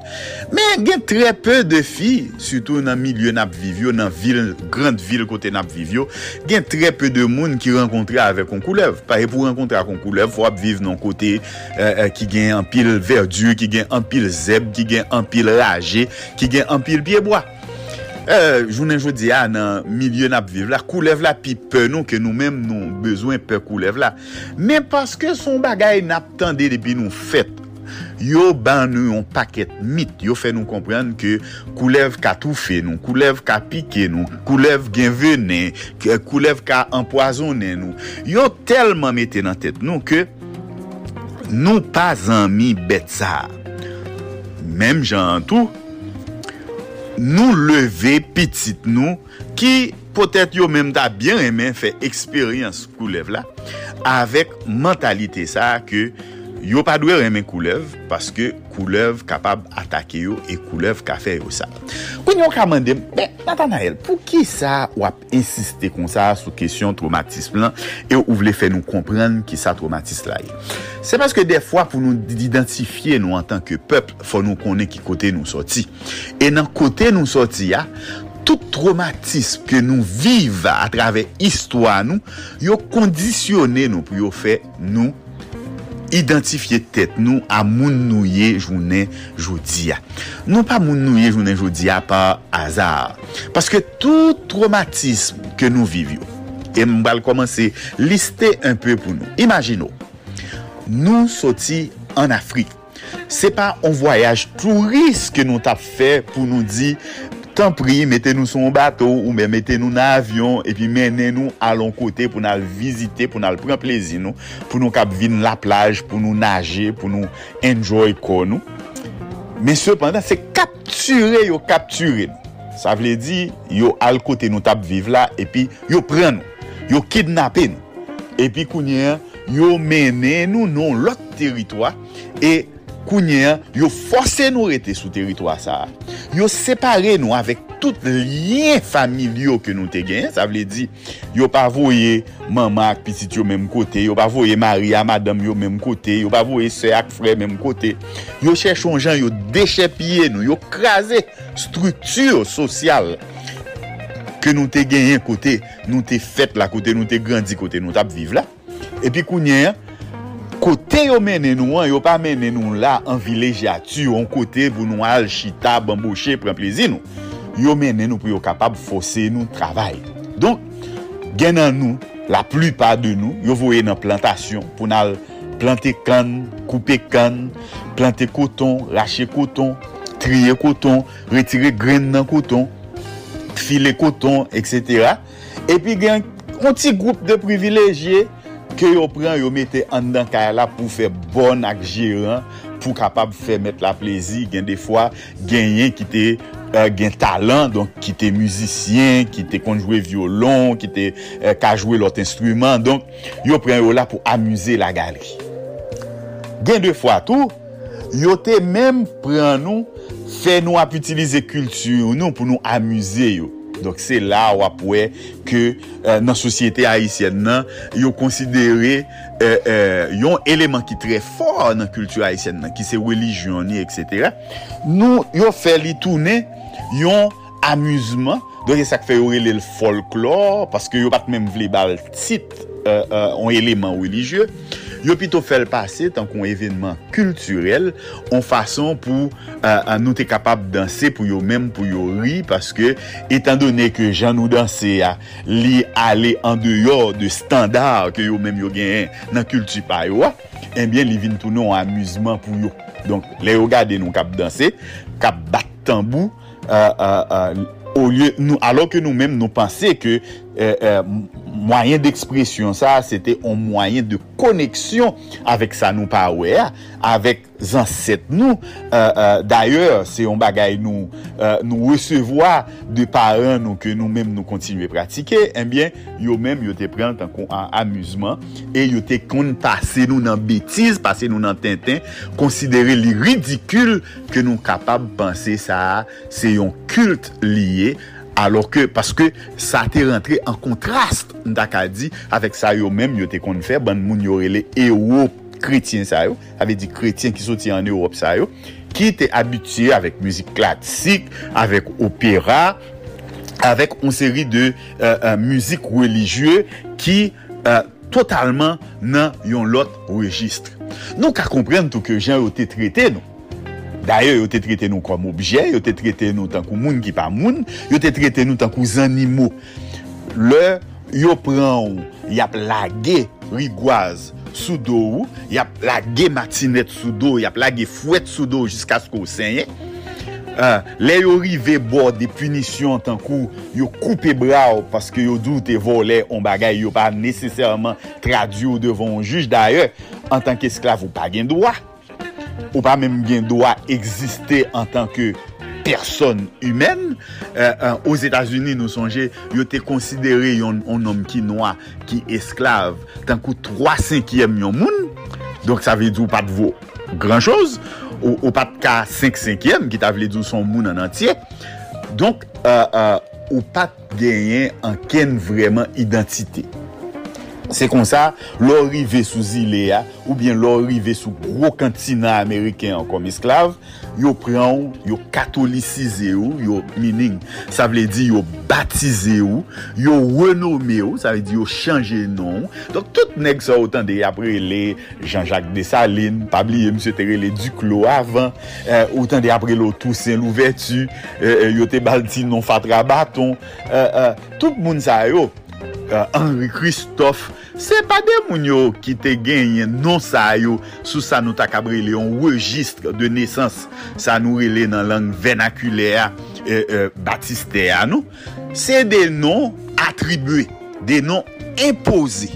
Men gen tre pe de fi, suto nan milye nap vivyo, nan vil, grand vil kote nap vivyo, gen tre pe de moun ki renkontre avek kon koulev. Pare pou renkontre akon koulev, fwa ap viv nan kote euh, ki gen an pil verdu, ki gen an pil zeb, ki gen an pil raje, ki gen an pil pieboa. Euh, jounen jodi a nan milyon ap viv la, koulev la pi pe nou ke nou menm nou bezwen pe koulev la. Men paske son bagay nap tende depi nou fet, yo ban nou yon paket mit, yo fe nou kompren ke koulev ka toufe nou, koulev ka pike nou, koulev gen venen, koulev ka empoazone nou. Yo telman mette nan tet nou ke nou pa zanmi bet sa. Mem jan tou, nou leve pitit nou ki potet yo menm ta bien remen fe eksperyans kou lev la avek mentalite sa ke Yo pa dwe remen koulev, paske koulev kapab atake yo e koulev ka fe yo sa. Kwen yo ka mandem, ben, Nathanael, pou ki sa wap insiste kon sa sou kesyon traumatisme lan, e ou vle fe nou kompren ki sa traumatisme la ye. Se paske defwa pou nou identifiye nou an tanke pep, fò nou konen ki kote nou soti. E nan kote nou soti ya, tout traumatisme ke nou vive a travè histwa nou, yo kondisyone nou pou yo fe nou identifiye tet nou a moun nouye jounen joudia. Non pa moun nouye jounen joudia pa azar. Paske tout traumatisme ke nou vivyo, e mbal komanse liste un peu pou nou. Imagino, nou soti an Afrik. Se pa an voyaj touriste ke nou tap fe pou nou di Tan pri, mette nou son bato ou mette nou nan avyon e pi mene nou alon kote pou nan vizite, pou nan pren plezi nou, pou nou kap vin la plaj, pou nou nage, pou nou enjoy kon nou. Men sepandan, se kapture yo kapture nou. Sa vle di, yo al kote nou tap vive la e pi yo pren nou, yo kidnapen nou. E pi kounyen, yo mene nou non kounyen, yo force nou rete sou teritwa sa. Yo separe nou avèk tout liyen familyo ke nou te gen. Sa vle di, yo pa voye mama ak pitit yo menm kote, yo pa voye maria madam yo menm kote, yo pa voye se ak fre menm kote. Yo chèchon jan, yo dechepye nou, yo krasè struktur sosyal ke nou te genyen kote, nou te fèt la kote, nou te grandi kote, nou tap vive la. Epi kounyen, kote yo menen nou an, yo pa menen nou la an vilejati, an kote pou nou al chita, bambouche, pren plezi nou. Yo menen nou pou yo kapab fose nou travay. Don, gen nan nou, la plupa de nou, yo voye nan plantasyon pou nan plante kan, koupe kan, plante koton, lache koton, triye koton, retire gren nan koton, file koton, etc. Epi gen, on ti group de privilejye, ke yo pran yo mette an dan kaya la pou fe bon ak jiran pou kapab fe met la plezi gen defwa genyen ki te uh, gen talan, donk ki te müzisyen, ki te konjwe violon, ki te uh, kajwe lot instrument, donk yo pran yo la pou amuse la galeri. Gen defwa tou, yo te menm pran nou fe nou ap utilize kultur nou pou nou amuse yo. Donk se la wap wè ke euh, nan sosyete Haitien nan yo konsidere euh, euh, yon eleman ki tre for nan kultur Haitien nan ki se religion ni etc. Nou yo fè li toune yon amuzman donk e sak fè yo rele l folklor paske yo pat mèm vle bal tit eh, eh, yon eleman religieux yo pito fel pase tan kon evenman kulturel, an fason pou euh, nou te kapab danse pou yo menm pou yo ri, paske etan donen ke jan nou danse a, li ale an deyor de standar ke yo menm yo genyen nan kultu pa yo, enbyen li vin tou nou an amuzman pou yo. Donk, le yo gade nou kap danse, kap bat tambou, a, a, a, a, nou, alo ke nou menm nou panse ke euh, euh, mwayen d'ekspresyon sa, se te on mwayen de koneksyon avek sa nou pa wè, avek zanset nou. Euh, D'ayor, se yon bagay nou euh, nou resevoa de paran nou ke nou menm nou kontinue pratike, enbyen, eh yo menm yo te pren tan kon an amuzman, e yo te kon pase nou nan betiz, pase nou nan tintin, konsidere li ridikul ke nou kapab panse sa, se yon kult liye, alor ke, paske sa te rentre an kontrast, nda ka di, avek sa yo menm yo te kon fè, ban moun yorele ewo kretien sa yo, ave di kretien ki soti an Europe sa yo, ki te abitye avek müzik klasik, avek opera, avek on seri de euh, euh, müzik religye ki euh, totalman nan yon lot registre. Nou ka kompren tou ke jen yo te trete nou, D'ailleurs, yo te traité nous comme objet, yo te traité nous tant que moun qui pas moun, yo te traité nous tant que animaux. Le yo prend y a plagué rigoise sous dos, y a plagué matinette sous dos, y a plagué fouette sous dos jusqu'à ce qu'on saigne. Uh, le yo rive bo de punisyon tan kou yo koupe bra ou paske yo doute vole on bagay yo pa nesesèrman tradi ou devon juj. D'aye, an tanke esklav ou pa gen doa. ou pa menm gen doa a egziste an tanke person humen. Euh, euh os Etats-Unis nou sonje, yo te konsidere yon nom ki noa, ki esklav, tankou 3 5e yon moun, donk sa ve di ou pat vo gran choz, ou, ou pat ka 5 5e, ki ta vle di ou son moun an antye, donk euh, euh, ou pat genyen an ken vreman identite. Se kon sa, lor rive sou zile ya, ou bien lor rive sou gro kantina Ameriken an kom esklav, yo pran ou, yo katolisize ou, yo meaning, sa vle di yo batize ou, yo renome ou, sa vle di yo chanje non. Donk tout neg sa otan de apre le Jean-Jacques Dessalines, pabli M. Terele Duclos avan, euh, otan de apre lo Toussaint Louvertu, euh, eh, yo te balti non fatra baton, euh, tout moun sa yo. uh, Henri Christophe, se pa de moun non, yo ki te genyen non sa yo sou sa nou takabrele yon registre de nesans sa nou rele nan lang venakulea e, e, euh, euh, batistea nou. Se de non atribue, de non impose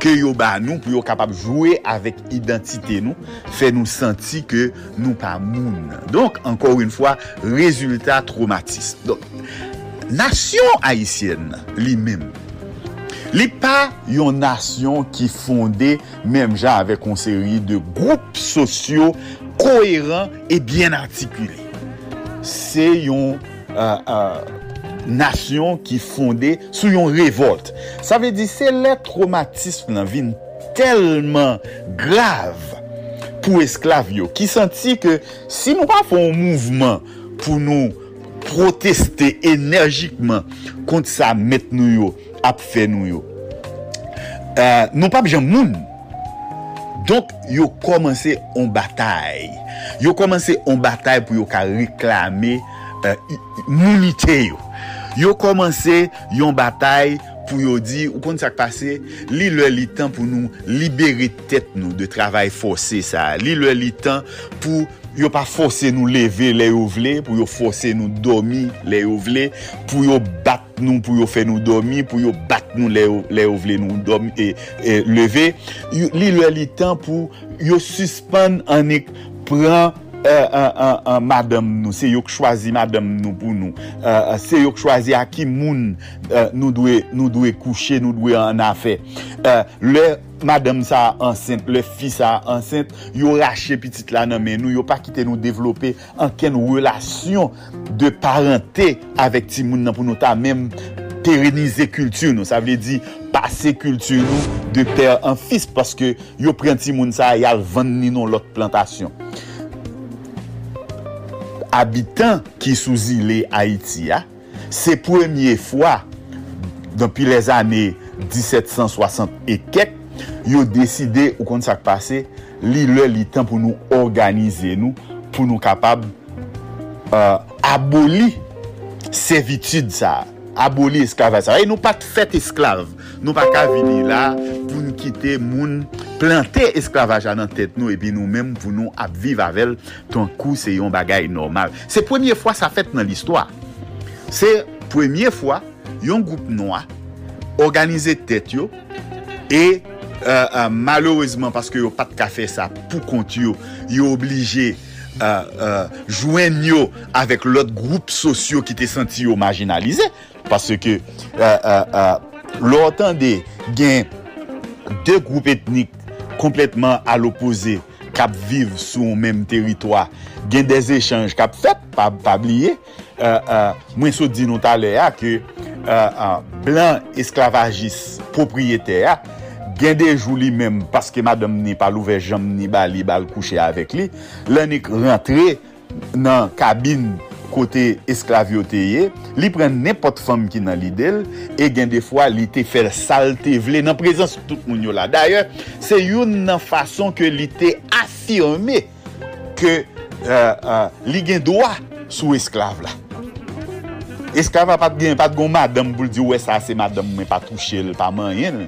ke yo ba nou pou yo kapab jouye avèk identite nou, fè nou senti ke nou pa moun. Donk, ankor un fwa, rezultat traumatisme. Donk, nasyon Haitien li mèm. Li pa yon nasyon ki fonde mèm jan avek kon seri de group sosyo koheran e bien artikule. Se yon euh, euh, nasyon ki fonde sou yon revolt. Sa ve di se le traumatisme nan vin telman grav pou esklav yo ki santi ke si nou pa fon mouvman pou nou proteste energikman kont sa met nou yo, ap fe nou yo. Euh, nou pa jan moun. Donk yo komanse on batay. Yo komanse on batay pou yo ka reklame euh, mounite yo. Yo komanse yon batay pou yo di, ou kon sa kpase, li lè li tan pou nou libere tet nou de travay fose sa. Li lè li tan pou yo pa fose nou leve le yo vle, pou yo fose nou domi le yo vle, pou yo bat nou pou yo fe nou domi, pou yo bat nou le yo, le yo vle nou domi e, e leve, yo, li lwe li tan pou yo suspande anek pran Euh, an madam nou, se yo k chwazi madam nou pou nou, euh, euh se yo k chwazi a ki moun uh, nou dwe, dwe kouche, nou dwe an afe. Euh, le madame sa ansent, le fi sa ansent, yo rache pitit la nan men nou, yo pa kite nou devlope anken relasyon de parente avek ti moun nan pou nou ta menm terenize kultur nou. Sa vle di pase kultur nou de per an fis paske yo pren ti moun sa yal vanni nou lot plantasyon. abitan ki sou zile Haiti ya, se premye fwa, depi les ane 1760 e kek, yo deside ou kon sak pase, li le li tan pou nou organize nou, pou nou kapab euh, aboli servitude sa, aboli esklave sa. E nou pat fet esklave, nou pat ka vini la, pou nou kite moun plante esklavaja nan tet nou epi nou menm pou nou ap viv avel ton kou se yon bagay normal. Se premye fwa sa fet nan l'histoire. Se premye fwa yon goup noa organize tet yo e euh, euh, malourezman paske yo pat ka fe sa pou kont yo yo oblije Uh, uh, jwen yo avèk lòt group sosyo ki te senti yo marginalize, parce ke euh, euh, uh, lò otan de gen de group etnik kompletman al opose kap viv sou menm teritwa. Gen des echange kap fet, pa, pa bliye. Uh, uh, mwen sou di nou talè ya ke euh, uh, blan esklavagis propriyete ya, gen de jou li menm paske madame ni pal ouve jom ni bali bal kouche avek li, lè nik rentre nan kabin kote esklavyoteye, li pren nepot fam ki nan li del, e gen defwa li te fel salte vle nan prezans tout moun yo la. D'ayor, se yon nan fason ke li te afirme ke euh, euh, li gen doa sou esklav la. Esklav pat gen pat gon madam pou li di, wè sa se madam mwen pa touche l pa man yen.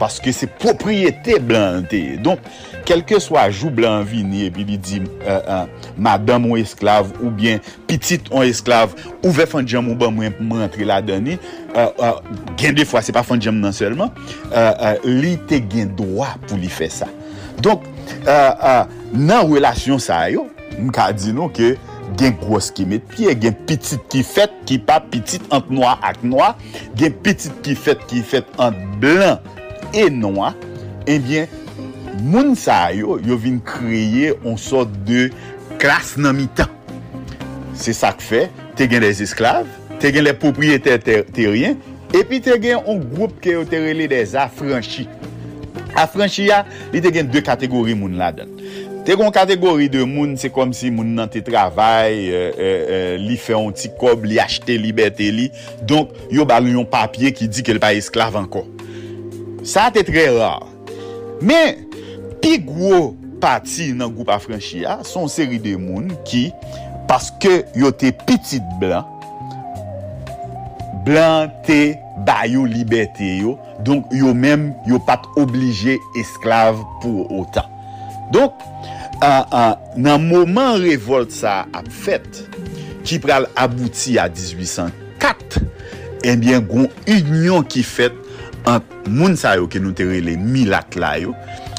Paske se propriyete blan te. Donk, kelke swa jou blan vini, epi li di, uh, uh, madame ou esklav, ou bien, pitit ou esklav, ou ve fan djem ou ban mwen pou mwen entre la dani, euh, uh, gen de fwa, se pa fan djem nan selman, euh, euh, li te gen doa pou li fe sa. Donk, nan relasyon sa yo, mka di nou ke, gen gros ki met piye, gen pitit ki fet, ki pa pitit ant noa ak noa, gen pitit ki fet, ki fet ant blan, enon a, enbyen, eh moun sa yo, yo vin kreye on sot de klas nan mi tan. Se sa k fe, te gen les esklav, te gen les propriété ter teryen, epi te gen on group ke yo terele des afranchi. Afranchi ya, ah, li te gen de kategori moun la den. Te kon kategori de moun, se kom si moun nan te travay, euh, euh, euh, li fe yon ti kob, li achete, liberté li. Donk, yo bal yon papye ki di ke l pa esklav anko. Sa te tre rar. Men, pi gwo pati nan goup afranchi ya, son seri de moun ki, paske yo te pitit blan, blan te bayo liberté yo, donk yo men yo pat oblige esklav pou otan. Donk, an, an, nan mouman revolt sa ap fèt, ki pral abouti a 1804, Eh ebyen goun union ki fet an moun sa yo ke nou tere le milat la yo.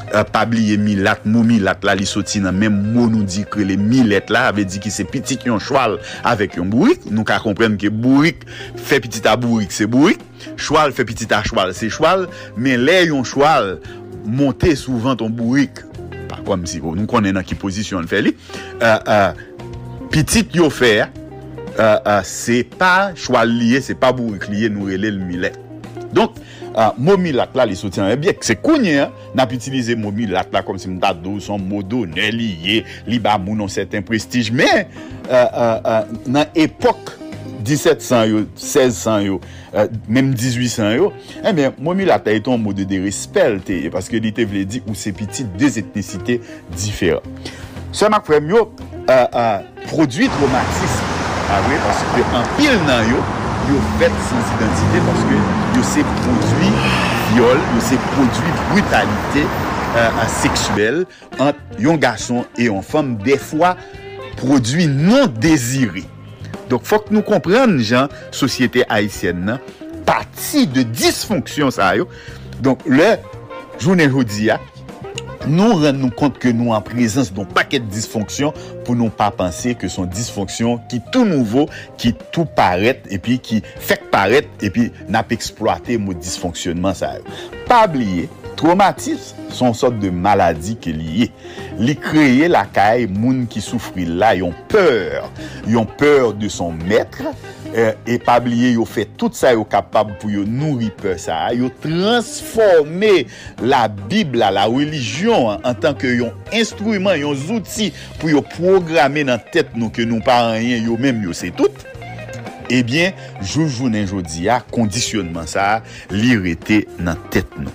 Uh, pabliye milat, mou milat la li soti nan men mou nou di kre le milet la ave di ki se pitit yon chwal avek yon bourik, nou ka komprenn ke bourik fe pitit a bourik se bourik. Chwal fe pitit a chwal se chwal. Men le yon chwal monte souvan ton bourik. Pa kom si, nou konen nan ki posisyon fe li. Uh, uh, pitit yo fer Euh, uh, se pa chwa liye, se pa bourik liye nou rele l milet. Donk, uh, momi lat la li soti an ebyek. Se kounye, nap itilize momi lat la kom si mta do, son modo, ne liye, li ba mounon seten prestij. Men, uh, uh, uh, nan epok 1700 yo, 1600 yo, uh, menm 1800 yo, eh men, momi lat la eton modo de respel te, paske li te vle di ou se piti de etnisite difera. Se mak frem yo, uh, uh, produit romantisme, Ah apare paske an pil nan yo yo fet sans identite paske yo se prodwi viol, yo se prodwi brutalite euh, seksuel an yon gason e yon fom defwa prodwi non deziri Donk fok nou kompren jan sosyete haisyen nan pati de disfonksyon sa yo. Donk le jounen hodi ya nou ren nou kont ke nou an prezans don paket disfonksyon pou nou pa panse ke son disfonksyon ki tou nouvo, ki tou paret, epi ki fek paret, epi nap eksploate mou disfonksyonman sa yo. Pa bliye, Traumatisme son sort de maladi ke liye. Li kreye lakay moun ki soufri la yon peur. Yon peur de son metre. E, euh, e pabliye yo fe tout sa yo kapab pou yo nouri pe sa. Yo transforme la Bibla, la religion an tanke yon instruyman, yon zouti pou yo programe nan tet nou ke nou pa anyen yo menm yo se tout. Ebyen, eh joujounen jodi a, kondisyonman sa, li rete nan tet nou.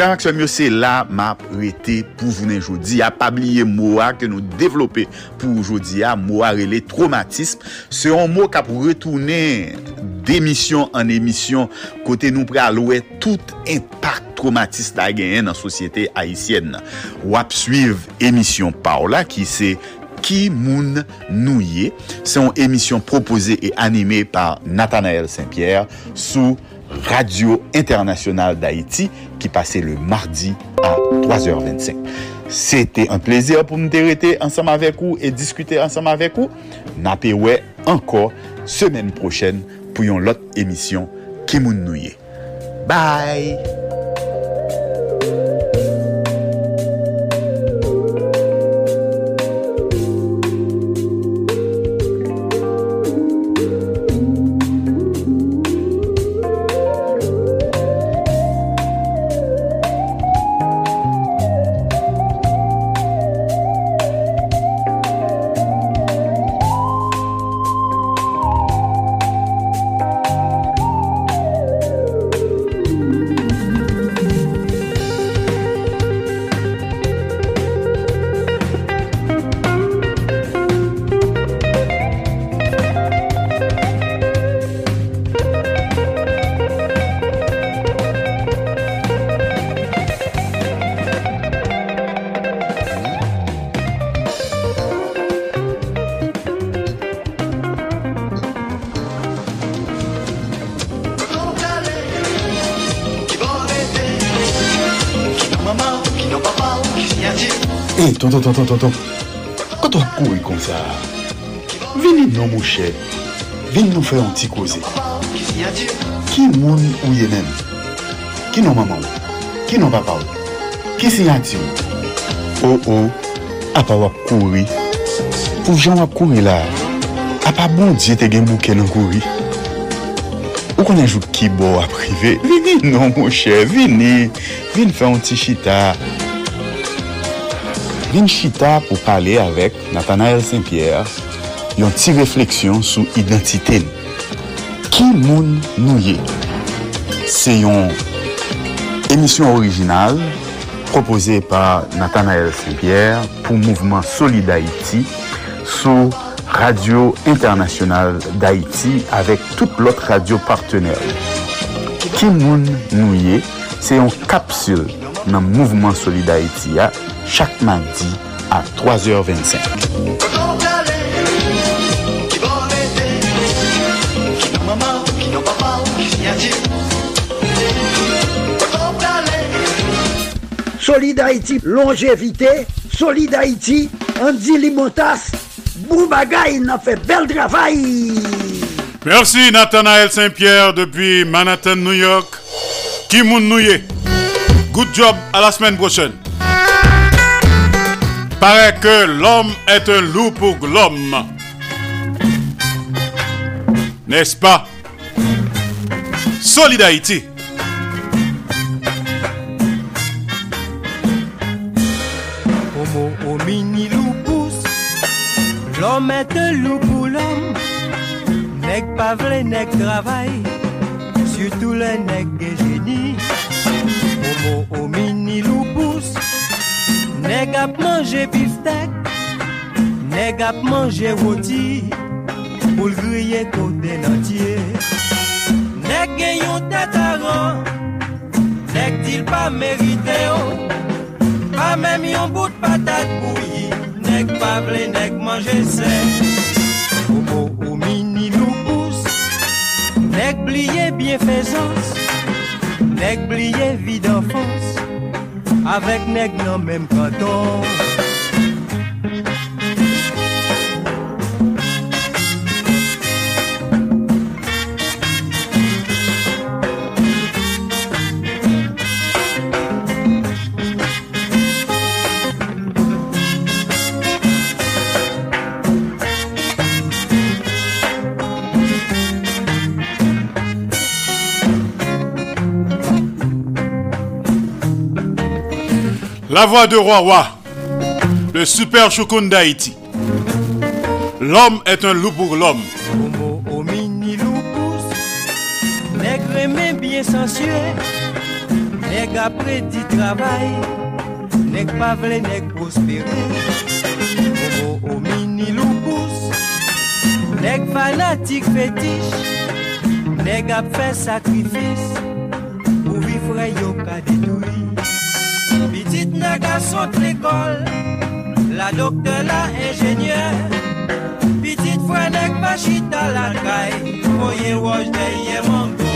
Frère Maxime, yo se la map rete pou jounen jodi. A pabliye mwa ke nou devlope pou jodi a mwa rele traumatisme. Se yon mwa kap retounen demisyon an emisyon kote nou pre alowe tout impact traumatisme la genyen nan sosyete Haitienne. Wap suiv emisyon pa ou la ki se Ki moun nouye. Se yon emisyon propose e anime par Nathanael Saint-Pierre sou Radio Internationale d'Haïti ki pase le mardi a 3h25. Sete un plezir pou mte rete ansam avek ou e diskute ansam avek ou. Nape we ankor semen prochen pou yon lot emisyon Ki Moun Nouye. Bye! ton, ton, ton. Quand on court comme ça, venez nous, mon cher. Venez nous faire un petit causé. Qui moun ou yé même? Qui non maman? Qui non papa? Qui signature? Oh oh, à pas wap courir. Pour gens wap courir là, à pas bon Dieu te gen bouquet nan courir. Ou konen jou ki bo aprive, vini non mou chè, vini, vini fè an ti chita, vin chita pou pale avek Nathanael Saint-Pierre yon ti refleksyon sou identite. Ki moun nou ye? Se yon emisyon orijinal propose par Nathanael Saint-Pierre pou mouvment Solid Haïti sou Radio Internationale d'Haïti avek tout lot radio partenèl. Ki moun nou ye? Se yon kapsul nan mouvment Solid Haïti ya chaque mardi à 3h25. Solid Haïti, longévité, Solid Haïti, Andy Limotas, Boubagaï, il a fait bel travail. Merci Nathanaël Saint-Pierre depuis Manhattan, New York. Kimoun Nouye. Good job, à la semaine prochaine. Paraît que l'homme est un loup pour l'homme. N'est-ce pas? Solid Haïti. Homo homini lupus L'homme est un loup pour l'homme Nèg pas vle, nèg travail Surtout les nèg génie Homo homini lupus Nèg ap manje biftek Nèg ap manje roti Pour le griller côté entier Nèg gen yon tête à rang Nèg dit pas mérité oh. Pas même yon bout de patate bouillie Nèg pa vle nèg manger sec. Homo homini lupus, nèg bliye bienfaisance, nèg bliye vie d'enfance, avec nèg nan même canton. La voix de Roi Roi, le super choukoun d'Haïti. L'homme est un loup pour l'homme. Homo homini lupus, nèg remè bien sensuel, nèg après di travail, nèg pa vle nèg prospérer. Homo homini lupus, nèg fanatique fétiche, nèg ap fait sacrifice, pour vivre yo ka. A saute l'école, la docteur, la ingénieur. Petite frère nèg pa chita la caille, voye woj deye mango.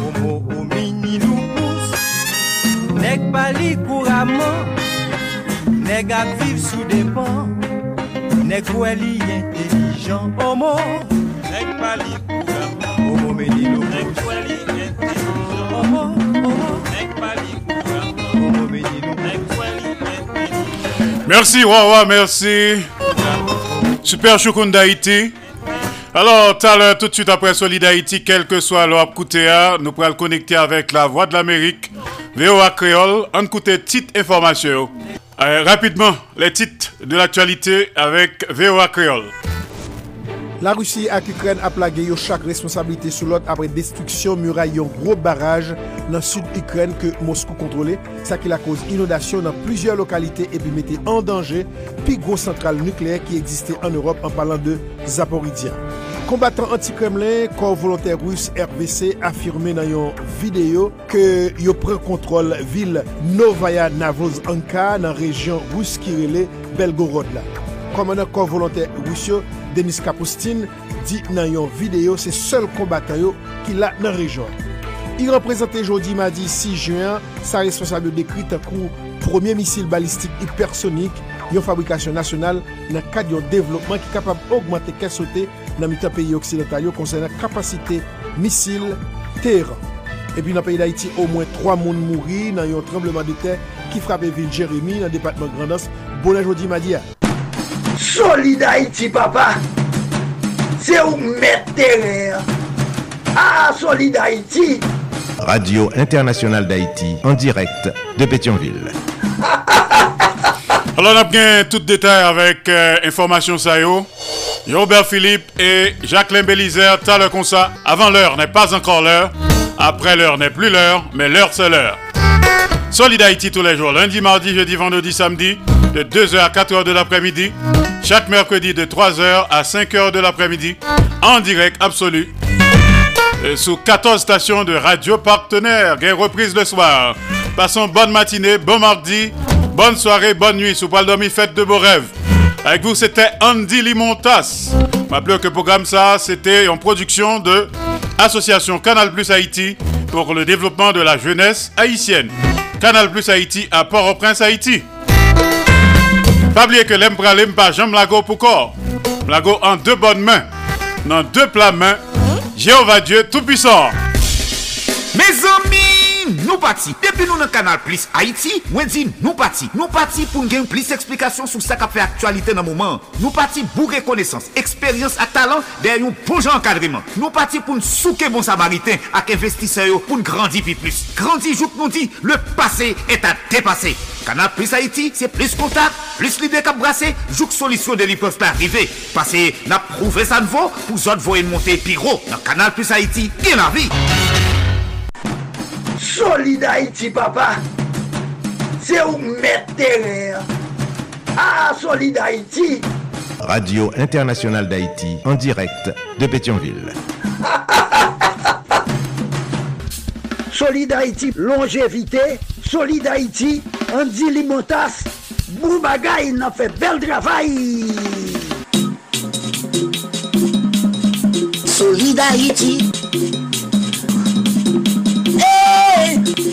Homo homini lupus, nèg pa li couramment, nèg ap viv sous des ponts, nèg wè li intelligent. Homo, nèg pa li couramment, homo meni lupus, Merci Roi, merci. Super choukoun d'Haïti. Alors, tout à l'heure, tout de suite après Solid Haïti, quel que soit l'heure Koutéa, nous pourrons le connecter avec la Voix de l'Amérique, VOA Créole, en écouter petites informations. Euh, rapidement, les titres de l'actualité avec VOA Créole. La Russie ak Ukren ap lage yo chak responsabilite sou lot apre destriksyon muray yon gro baraj nan sud Ukren ke Moskou kontrole, sa ki la koz inodasyon nan plizye lokalite epi mette an danje pi gro sentral nukleer ki egziste an Europe an palan de Zaporizhia. Kombatant anti-Kremlin, kor volonter rus RVC afirme nan yon video ke yo pren kontrol vil Novaya Navozanka nan rejyon rus kirele Belgorod la. Komandan kor volontè Rousseau, Denis Kapoustine, di nan yon video se sol kombatan yo ki la nan rejon. I reprezentè jodi madi 6 juan sa responsabil dekri takou premier misil balistik hipersonik yon fabrikasyon nasyonal nan kad yon devlopman ki kapab augmente kesote nan mitan peyi oksidentalyo konsen nan kapasite misil Teheran. Epi nan peyi d'Haïti, au mwen 3 moun mouri nan yon trembleman de ter ki frape vil Jérémy nan depatman Grandens. Bonan jodi madi ya. Solid Haïti, papa. C'est où mettre. Ah, Solid Haïti. Radio Internationale d'Haïti, en direct de Pétionville. [LAUGHS] Alors, on a bien tout détail avec euh, information ça yo. Robert Philippe et Jacqueline Bélizer, t'as le ça. Avant l'heure n'est pas encore l'heure. Après l'heure n'est plus l'heure, mais l'heure c'est l'heure. Solid Haïti tous les jours, lundi, mardi, jeudi, vendredi, samedi, de 2h à 4h de l'après-midi. Chaque mercredi de 3h à 5h de l'après-midi, en direct absolu. euh, Sous 14 stations de radio partenaires, gain reprise le soir. Passons bonne matinée, bon mardi, bonne soirée, bonne nuit. Sous pas dormi, fête de beaux rêves. Avec vous, c'était Andy Limontas. M'appelez que programme ça, c'était en production de Association Canal Plus Haïti pour le développement de la jeunesse haïtienne. Canal Plus Haïti à Port-au-Prince, Haïti. Pas oublier que l'aime pralim pas Jean Mlago pour corps. En deux bonnes mains. Dans deux plats mains. Jéhovah Dieu Tout-Puissant. Mes amis, nou pati. Depi nou nan kanal Plus Haiti, mwen di nou pati. Nou pati pou gen plis eksplikasyon sou sa ka fe aktualite nan mouman. Nou pati bou rekonesans, eksperyans ak talant der yon bon poujan enkadriman. Nou pati pou n souke bon samariten ak investiseyo pou n grandi pi plus. Grandi jout nou di, le pase et a depase. Kanal Plus Haiti, se plis kontak, plis lide kap brase, jout solisyon de li peuf pa arrive. Pase na prouve sa nvo pou zot voyen monte pi ro. Nan Kanal Plus Haiti, gen la vi. Solid Haïti, papa. C'est où mettre. Ah, Solid Haïti. Radio Internationale d'Haïti, en direct de Pétionville. [LAUGHS] Solid Haïti, longévité. Solid Haïti, Andy Limotas. Boubagaï n'a fait bel travail. Solid Haïti.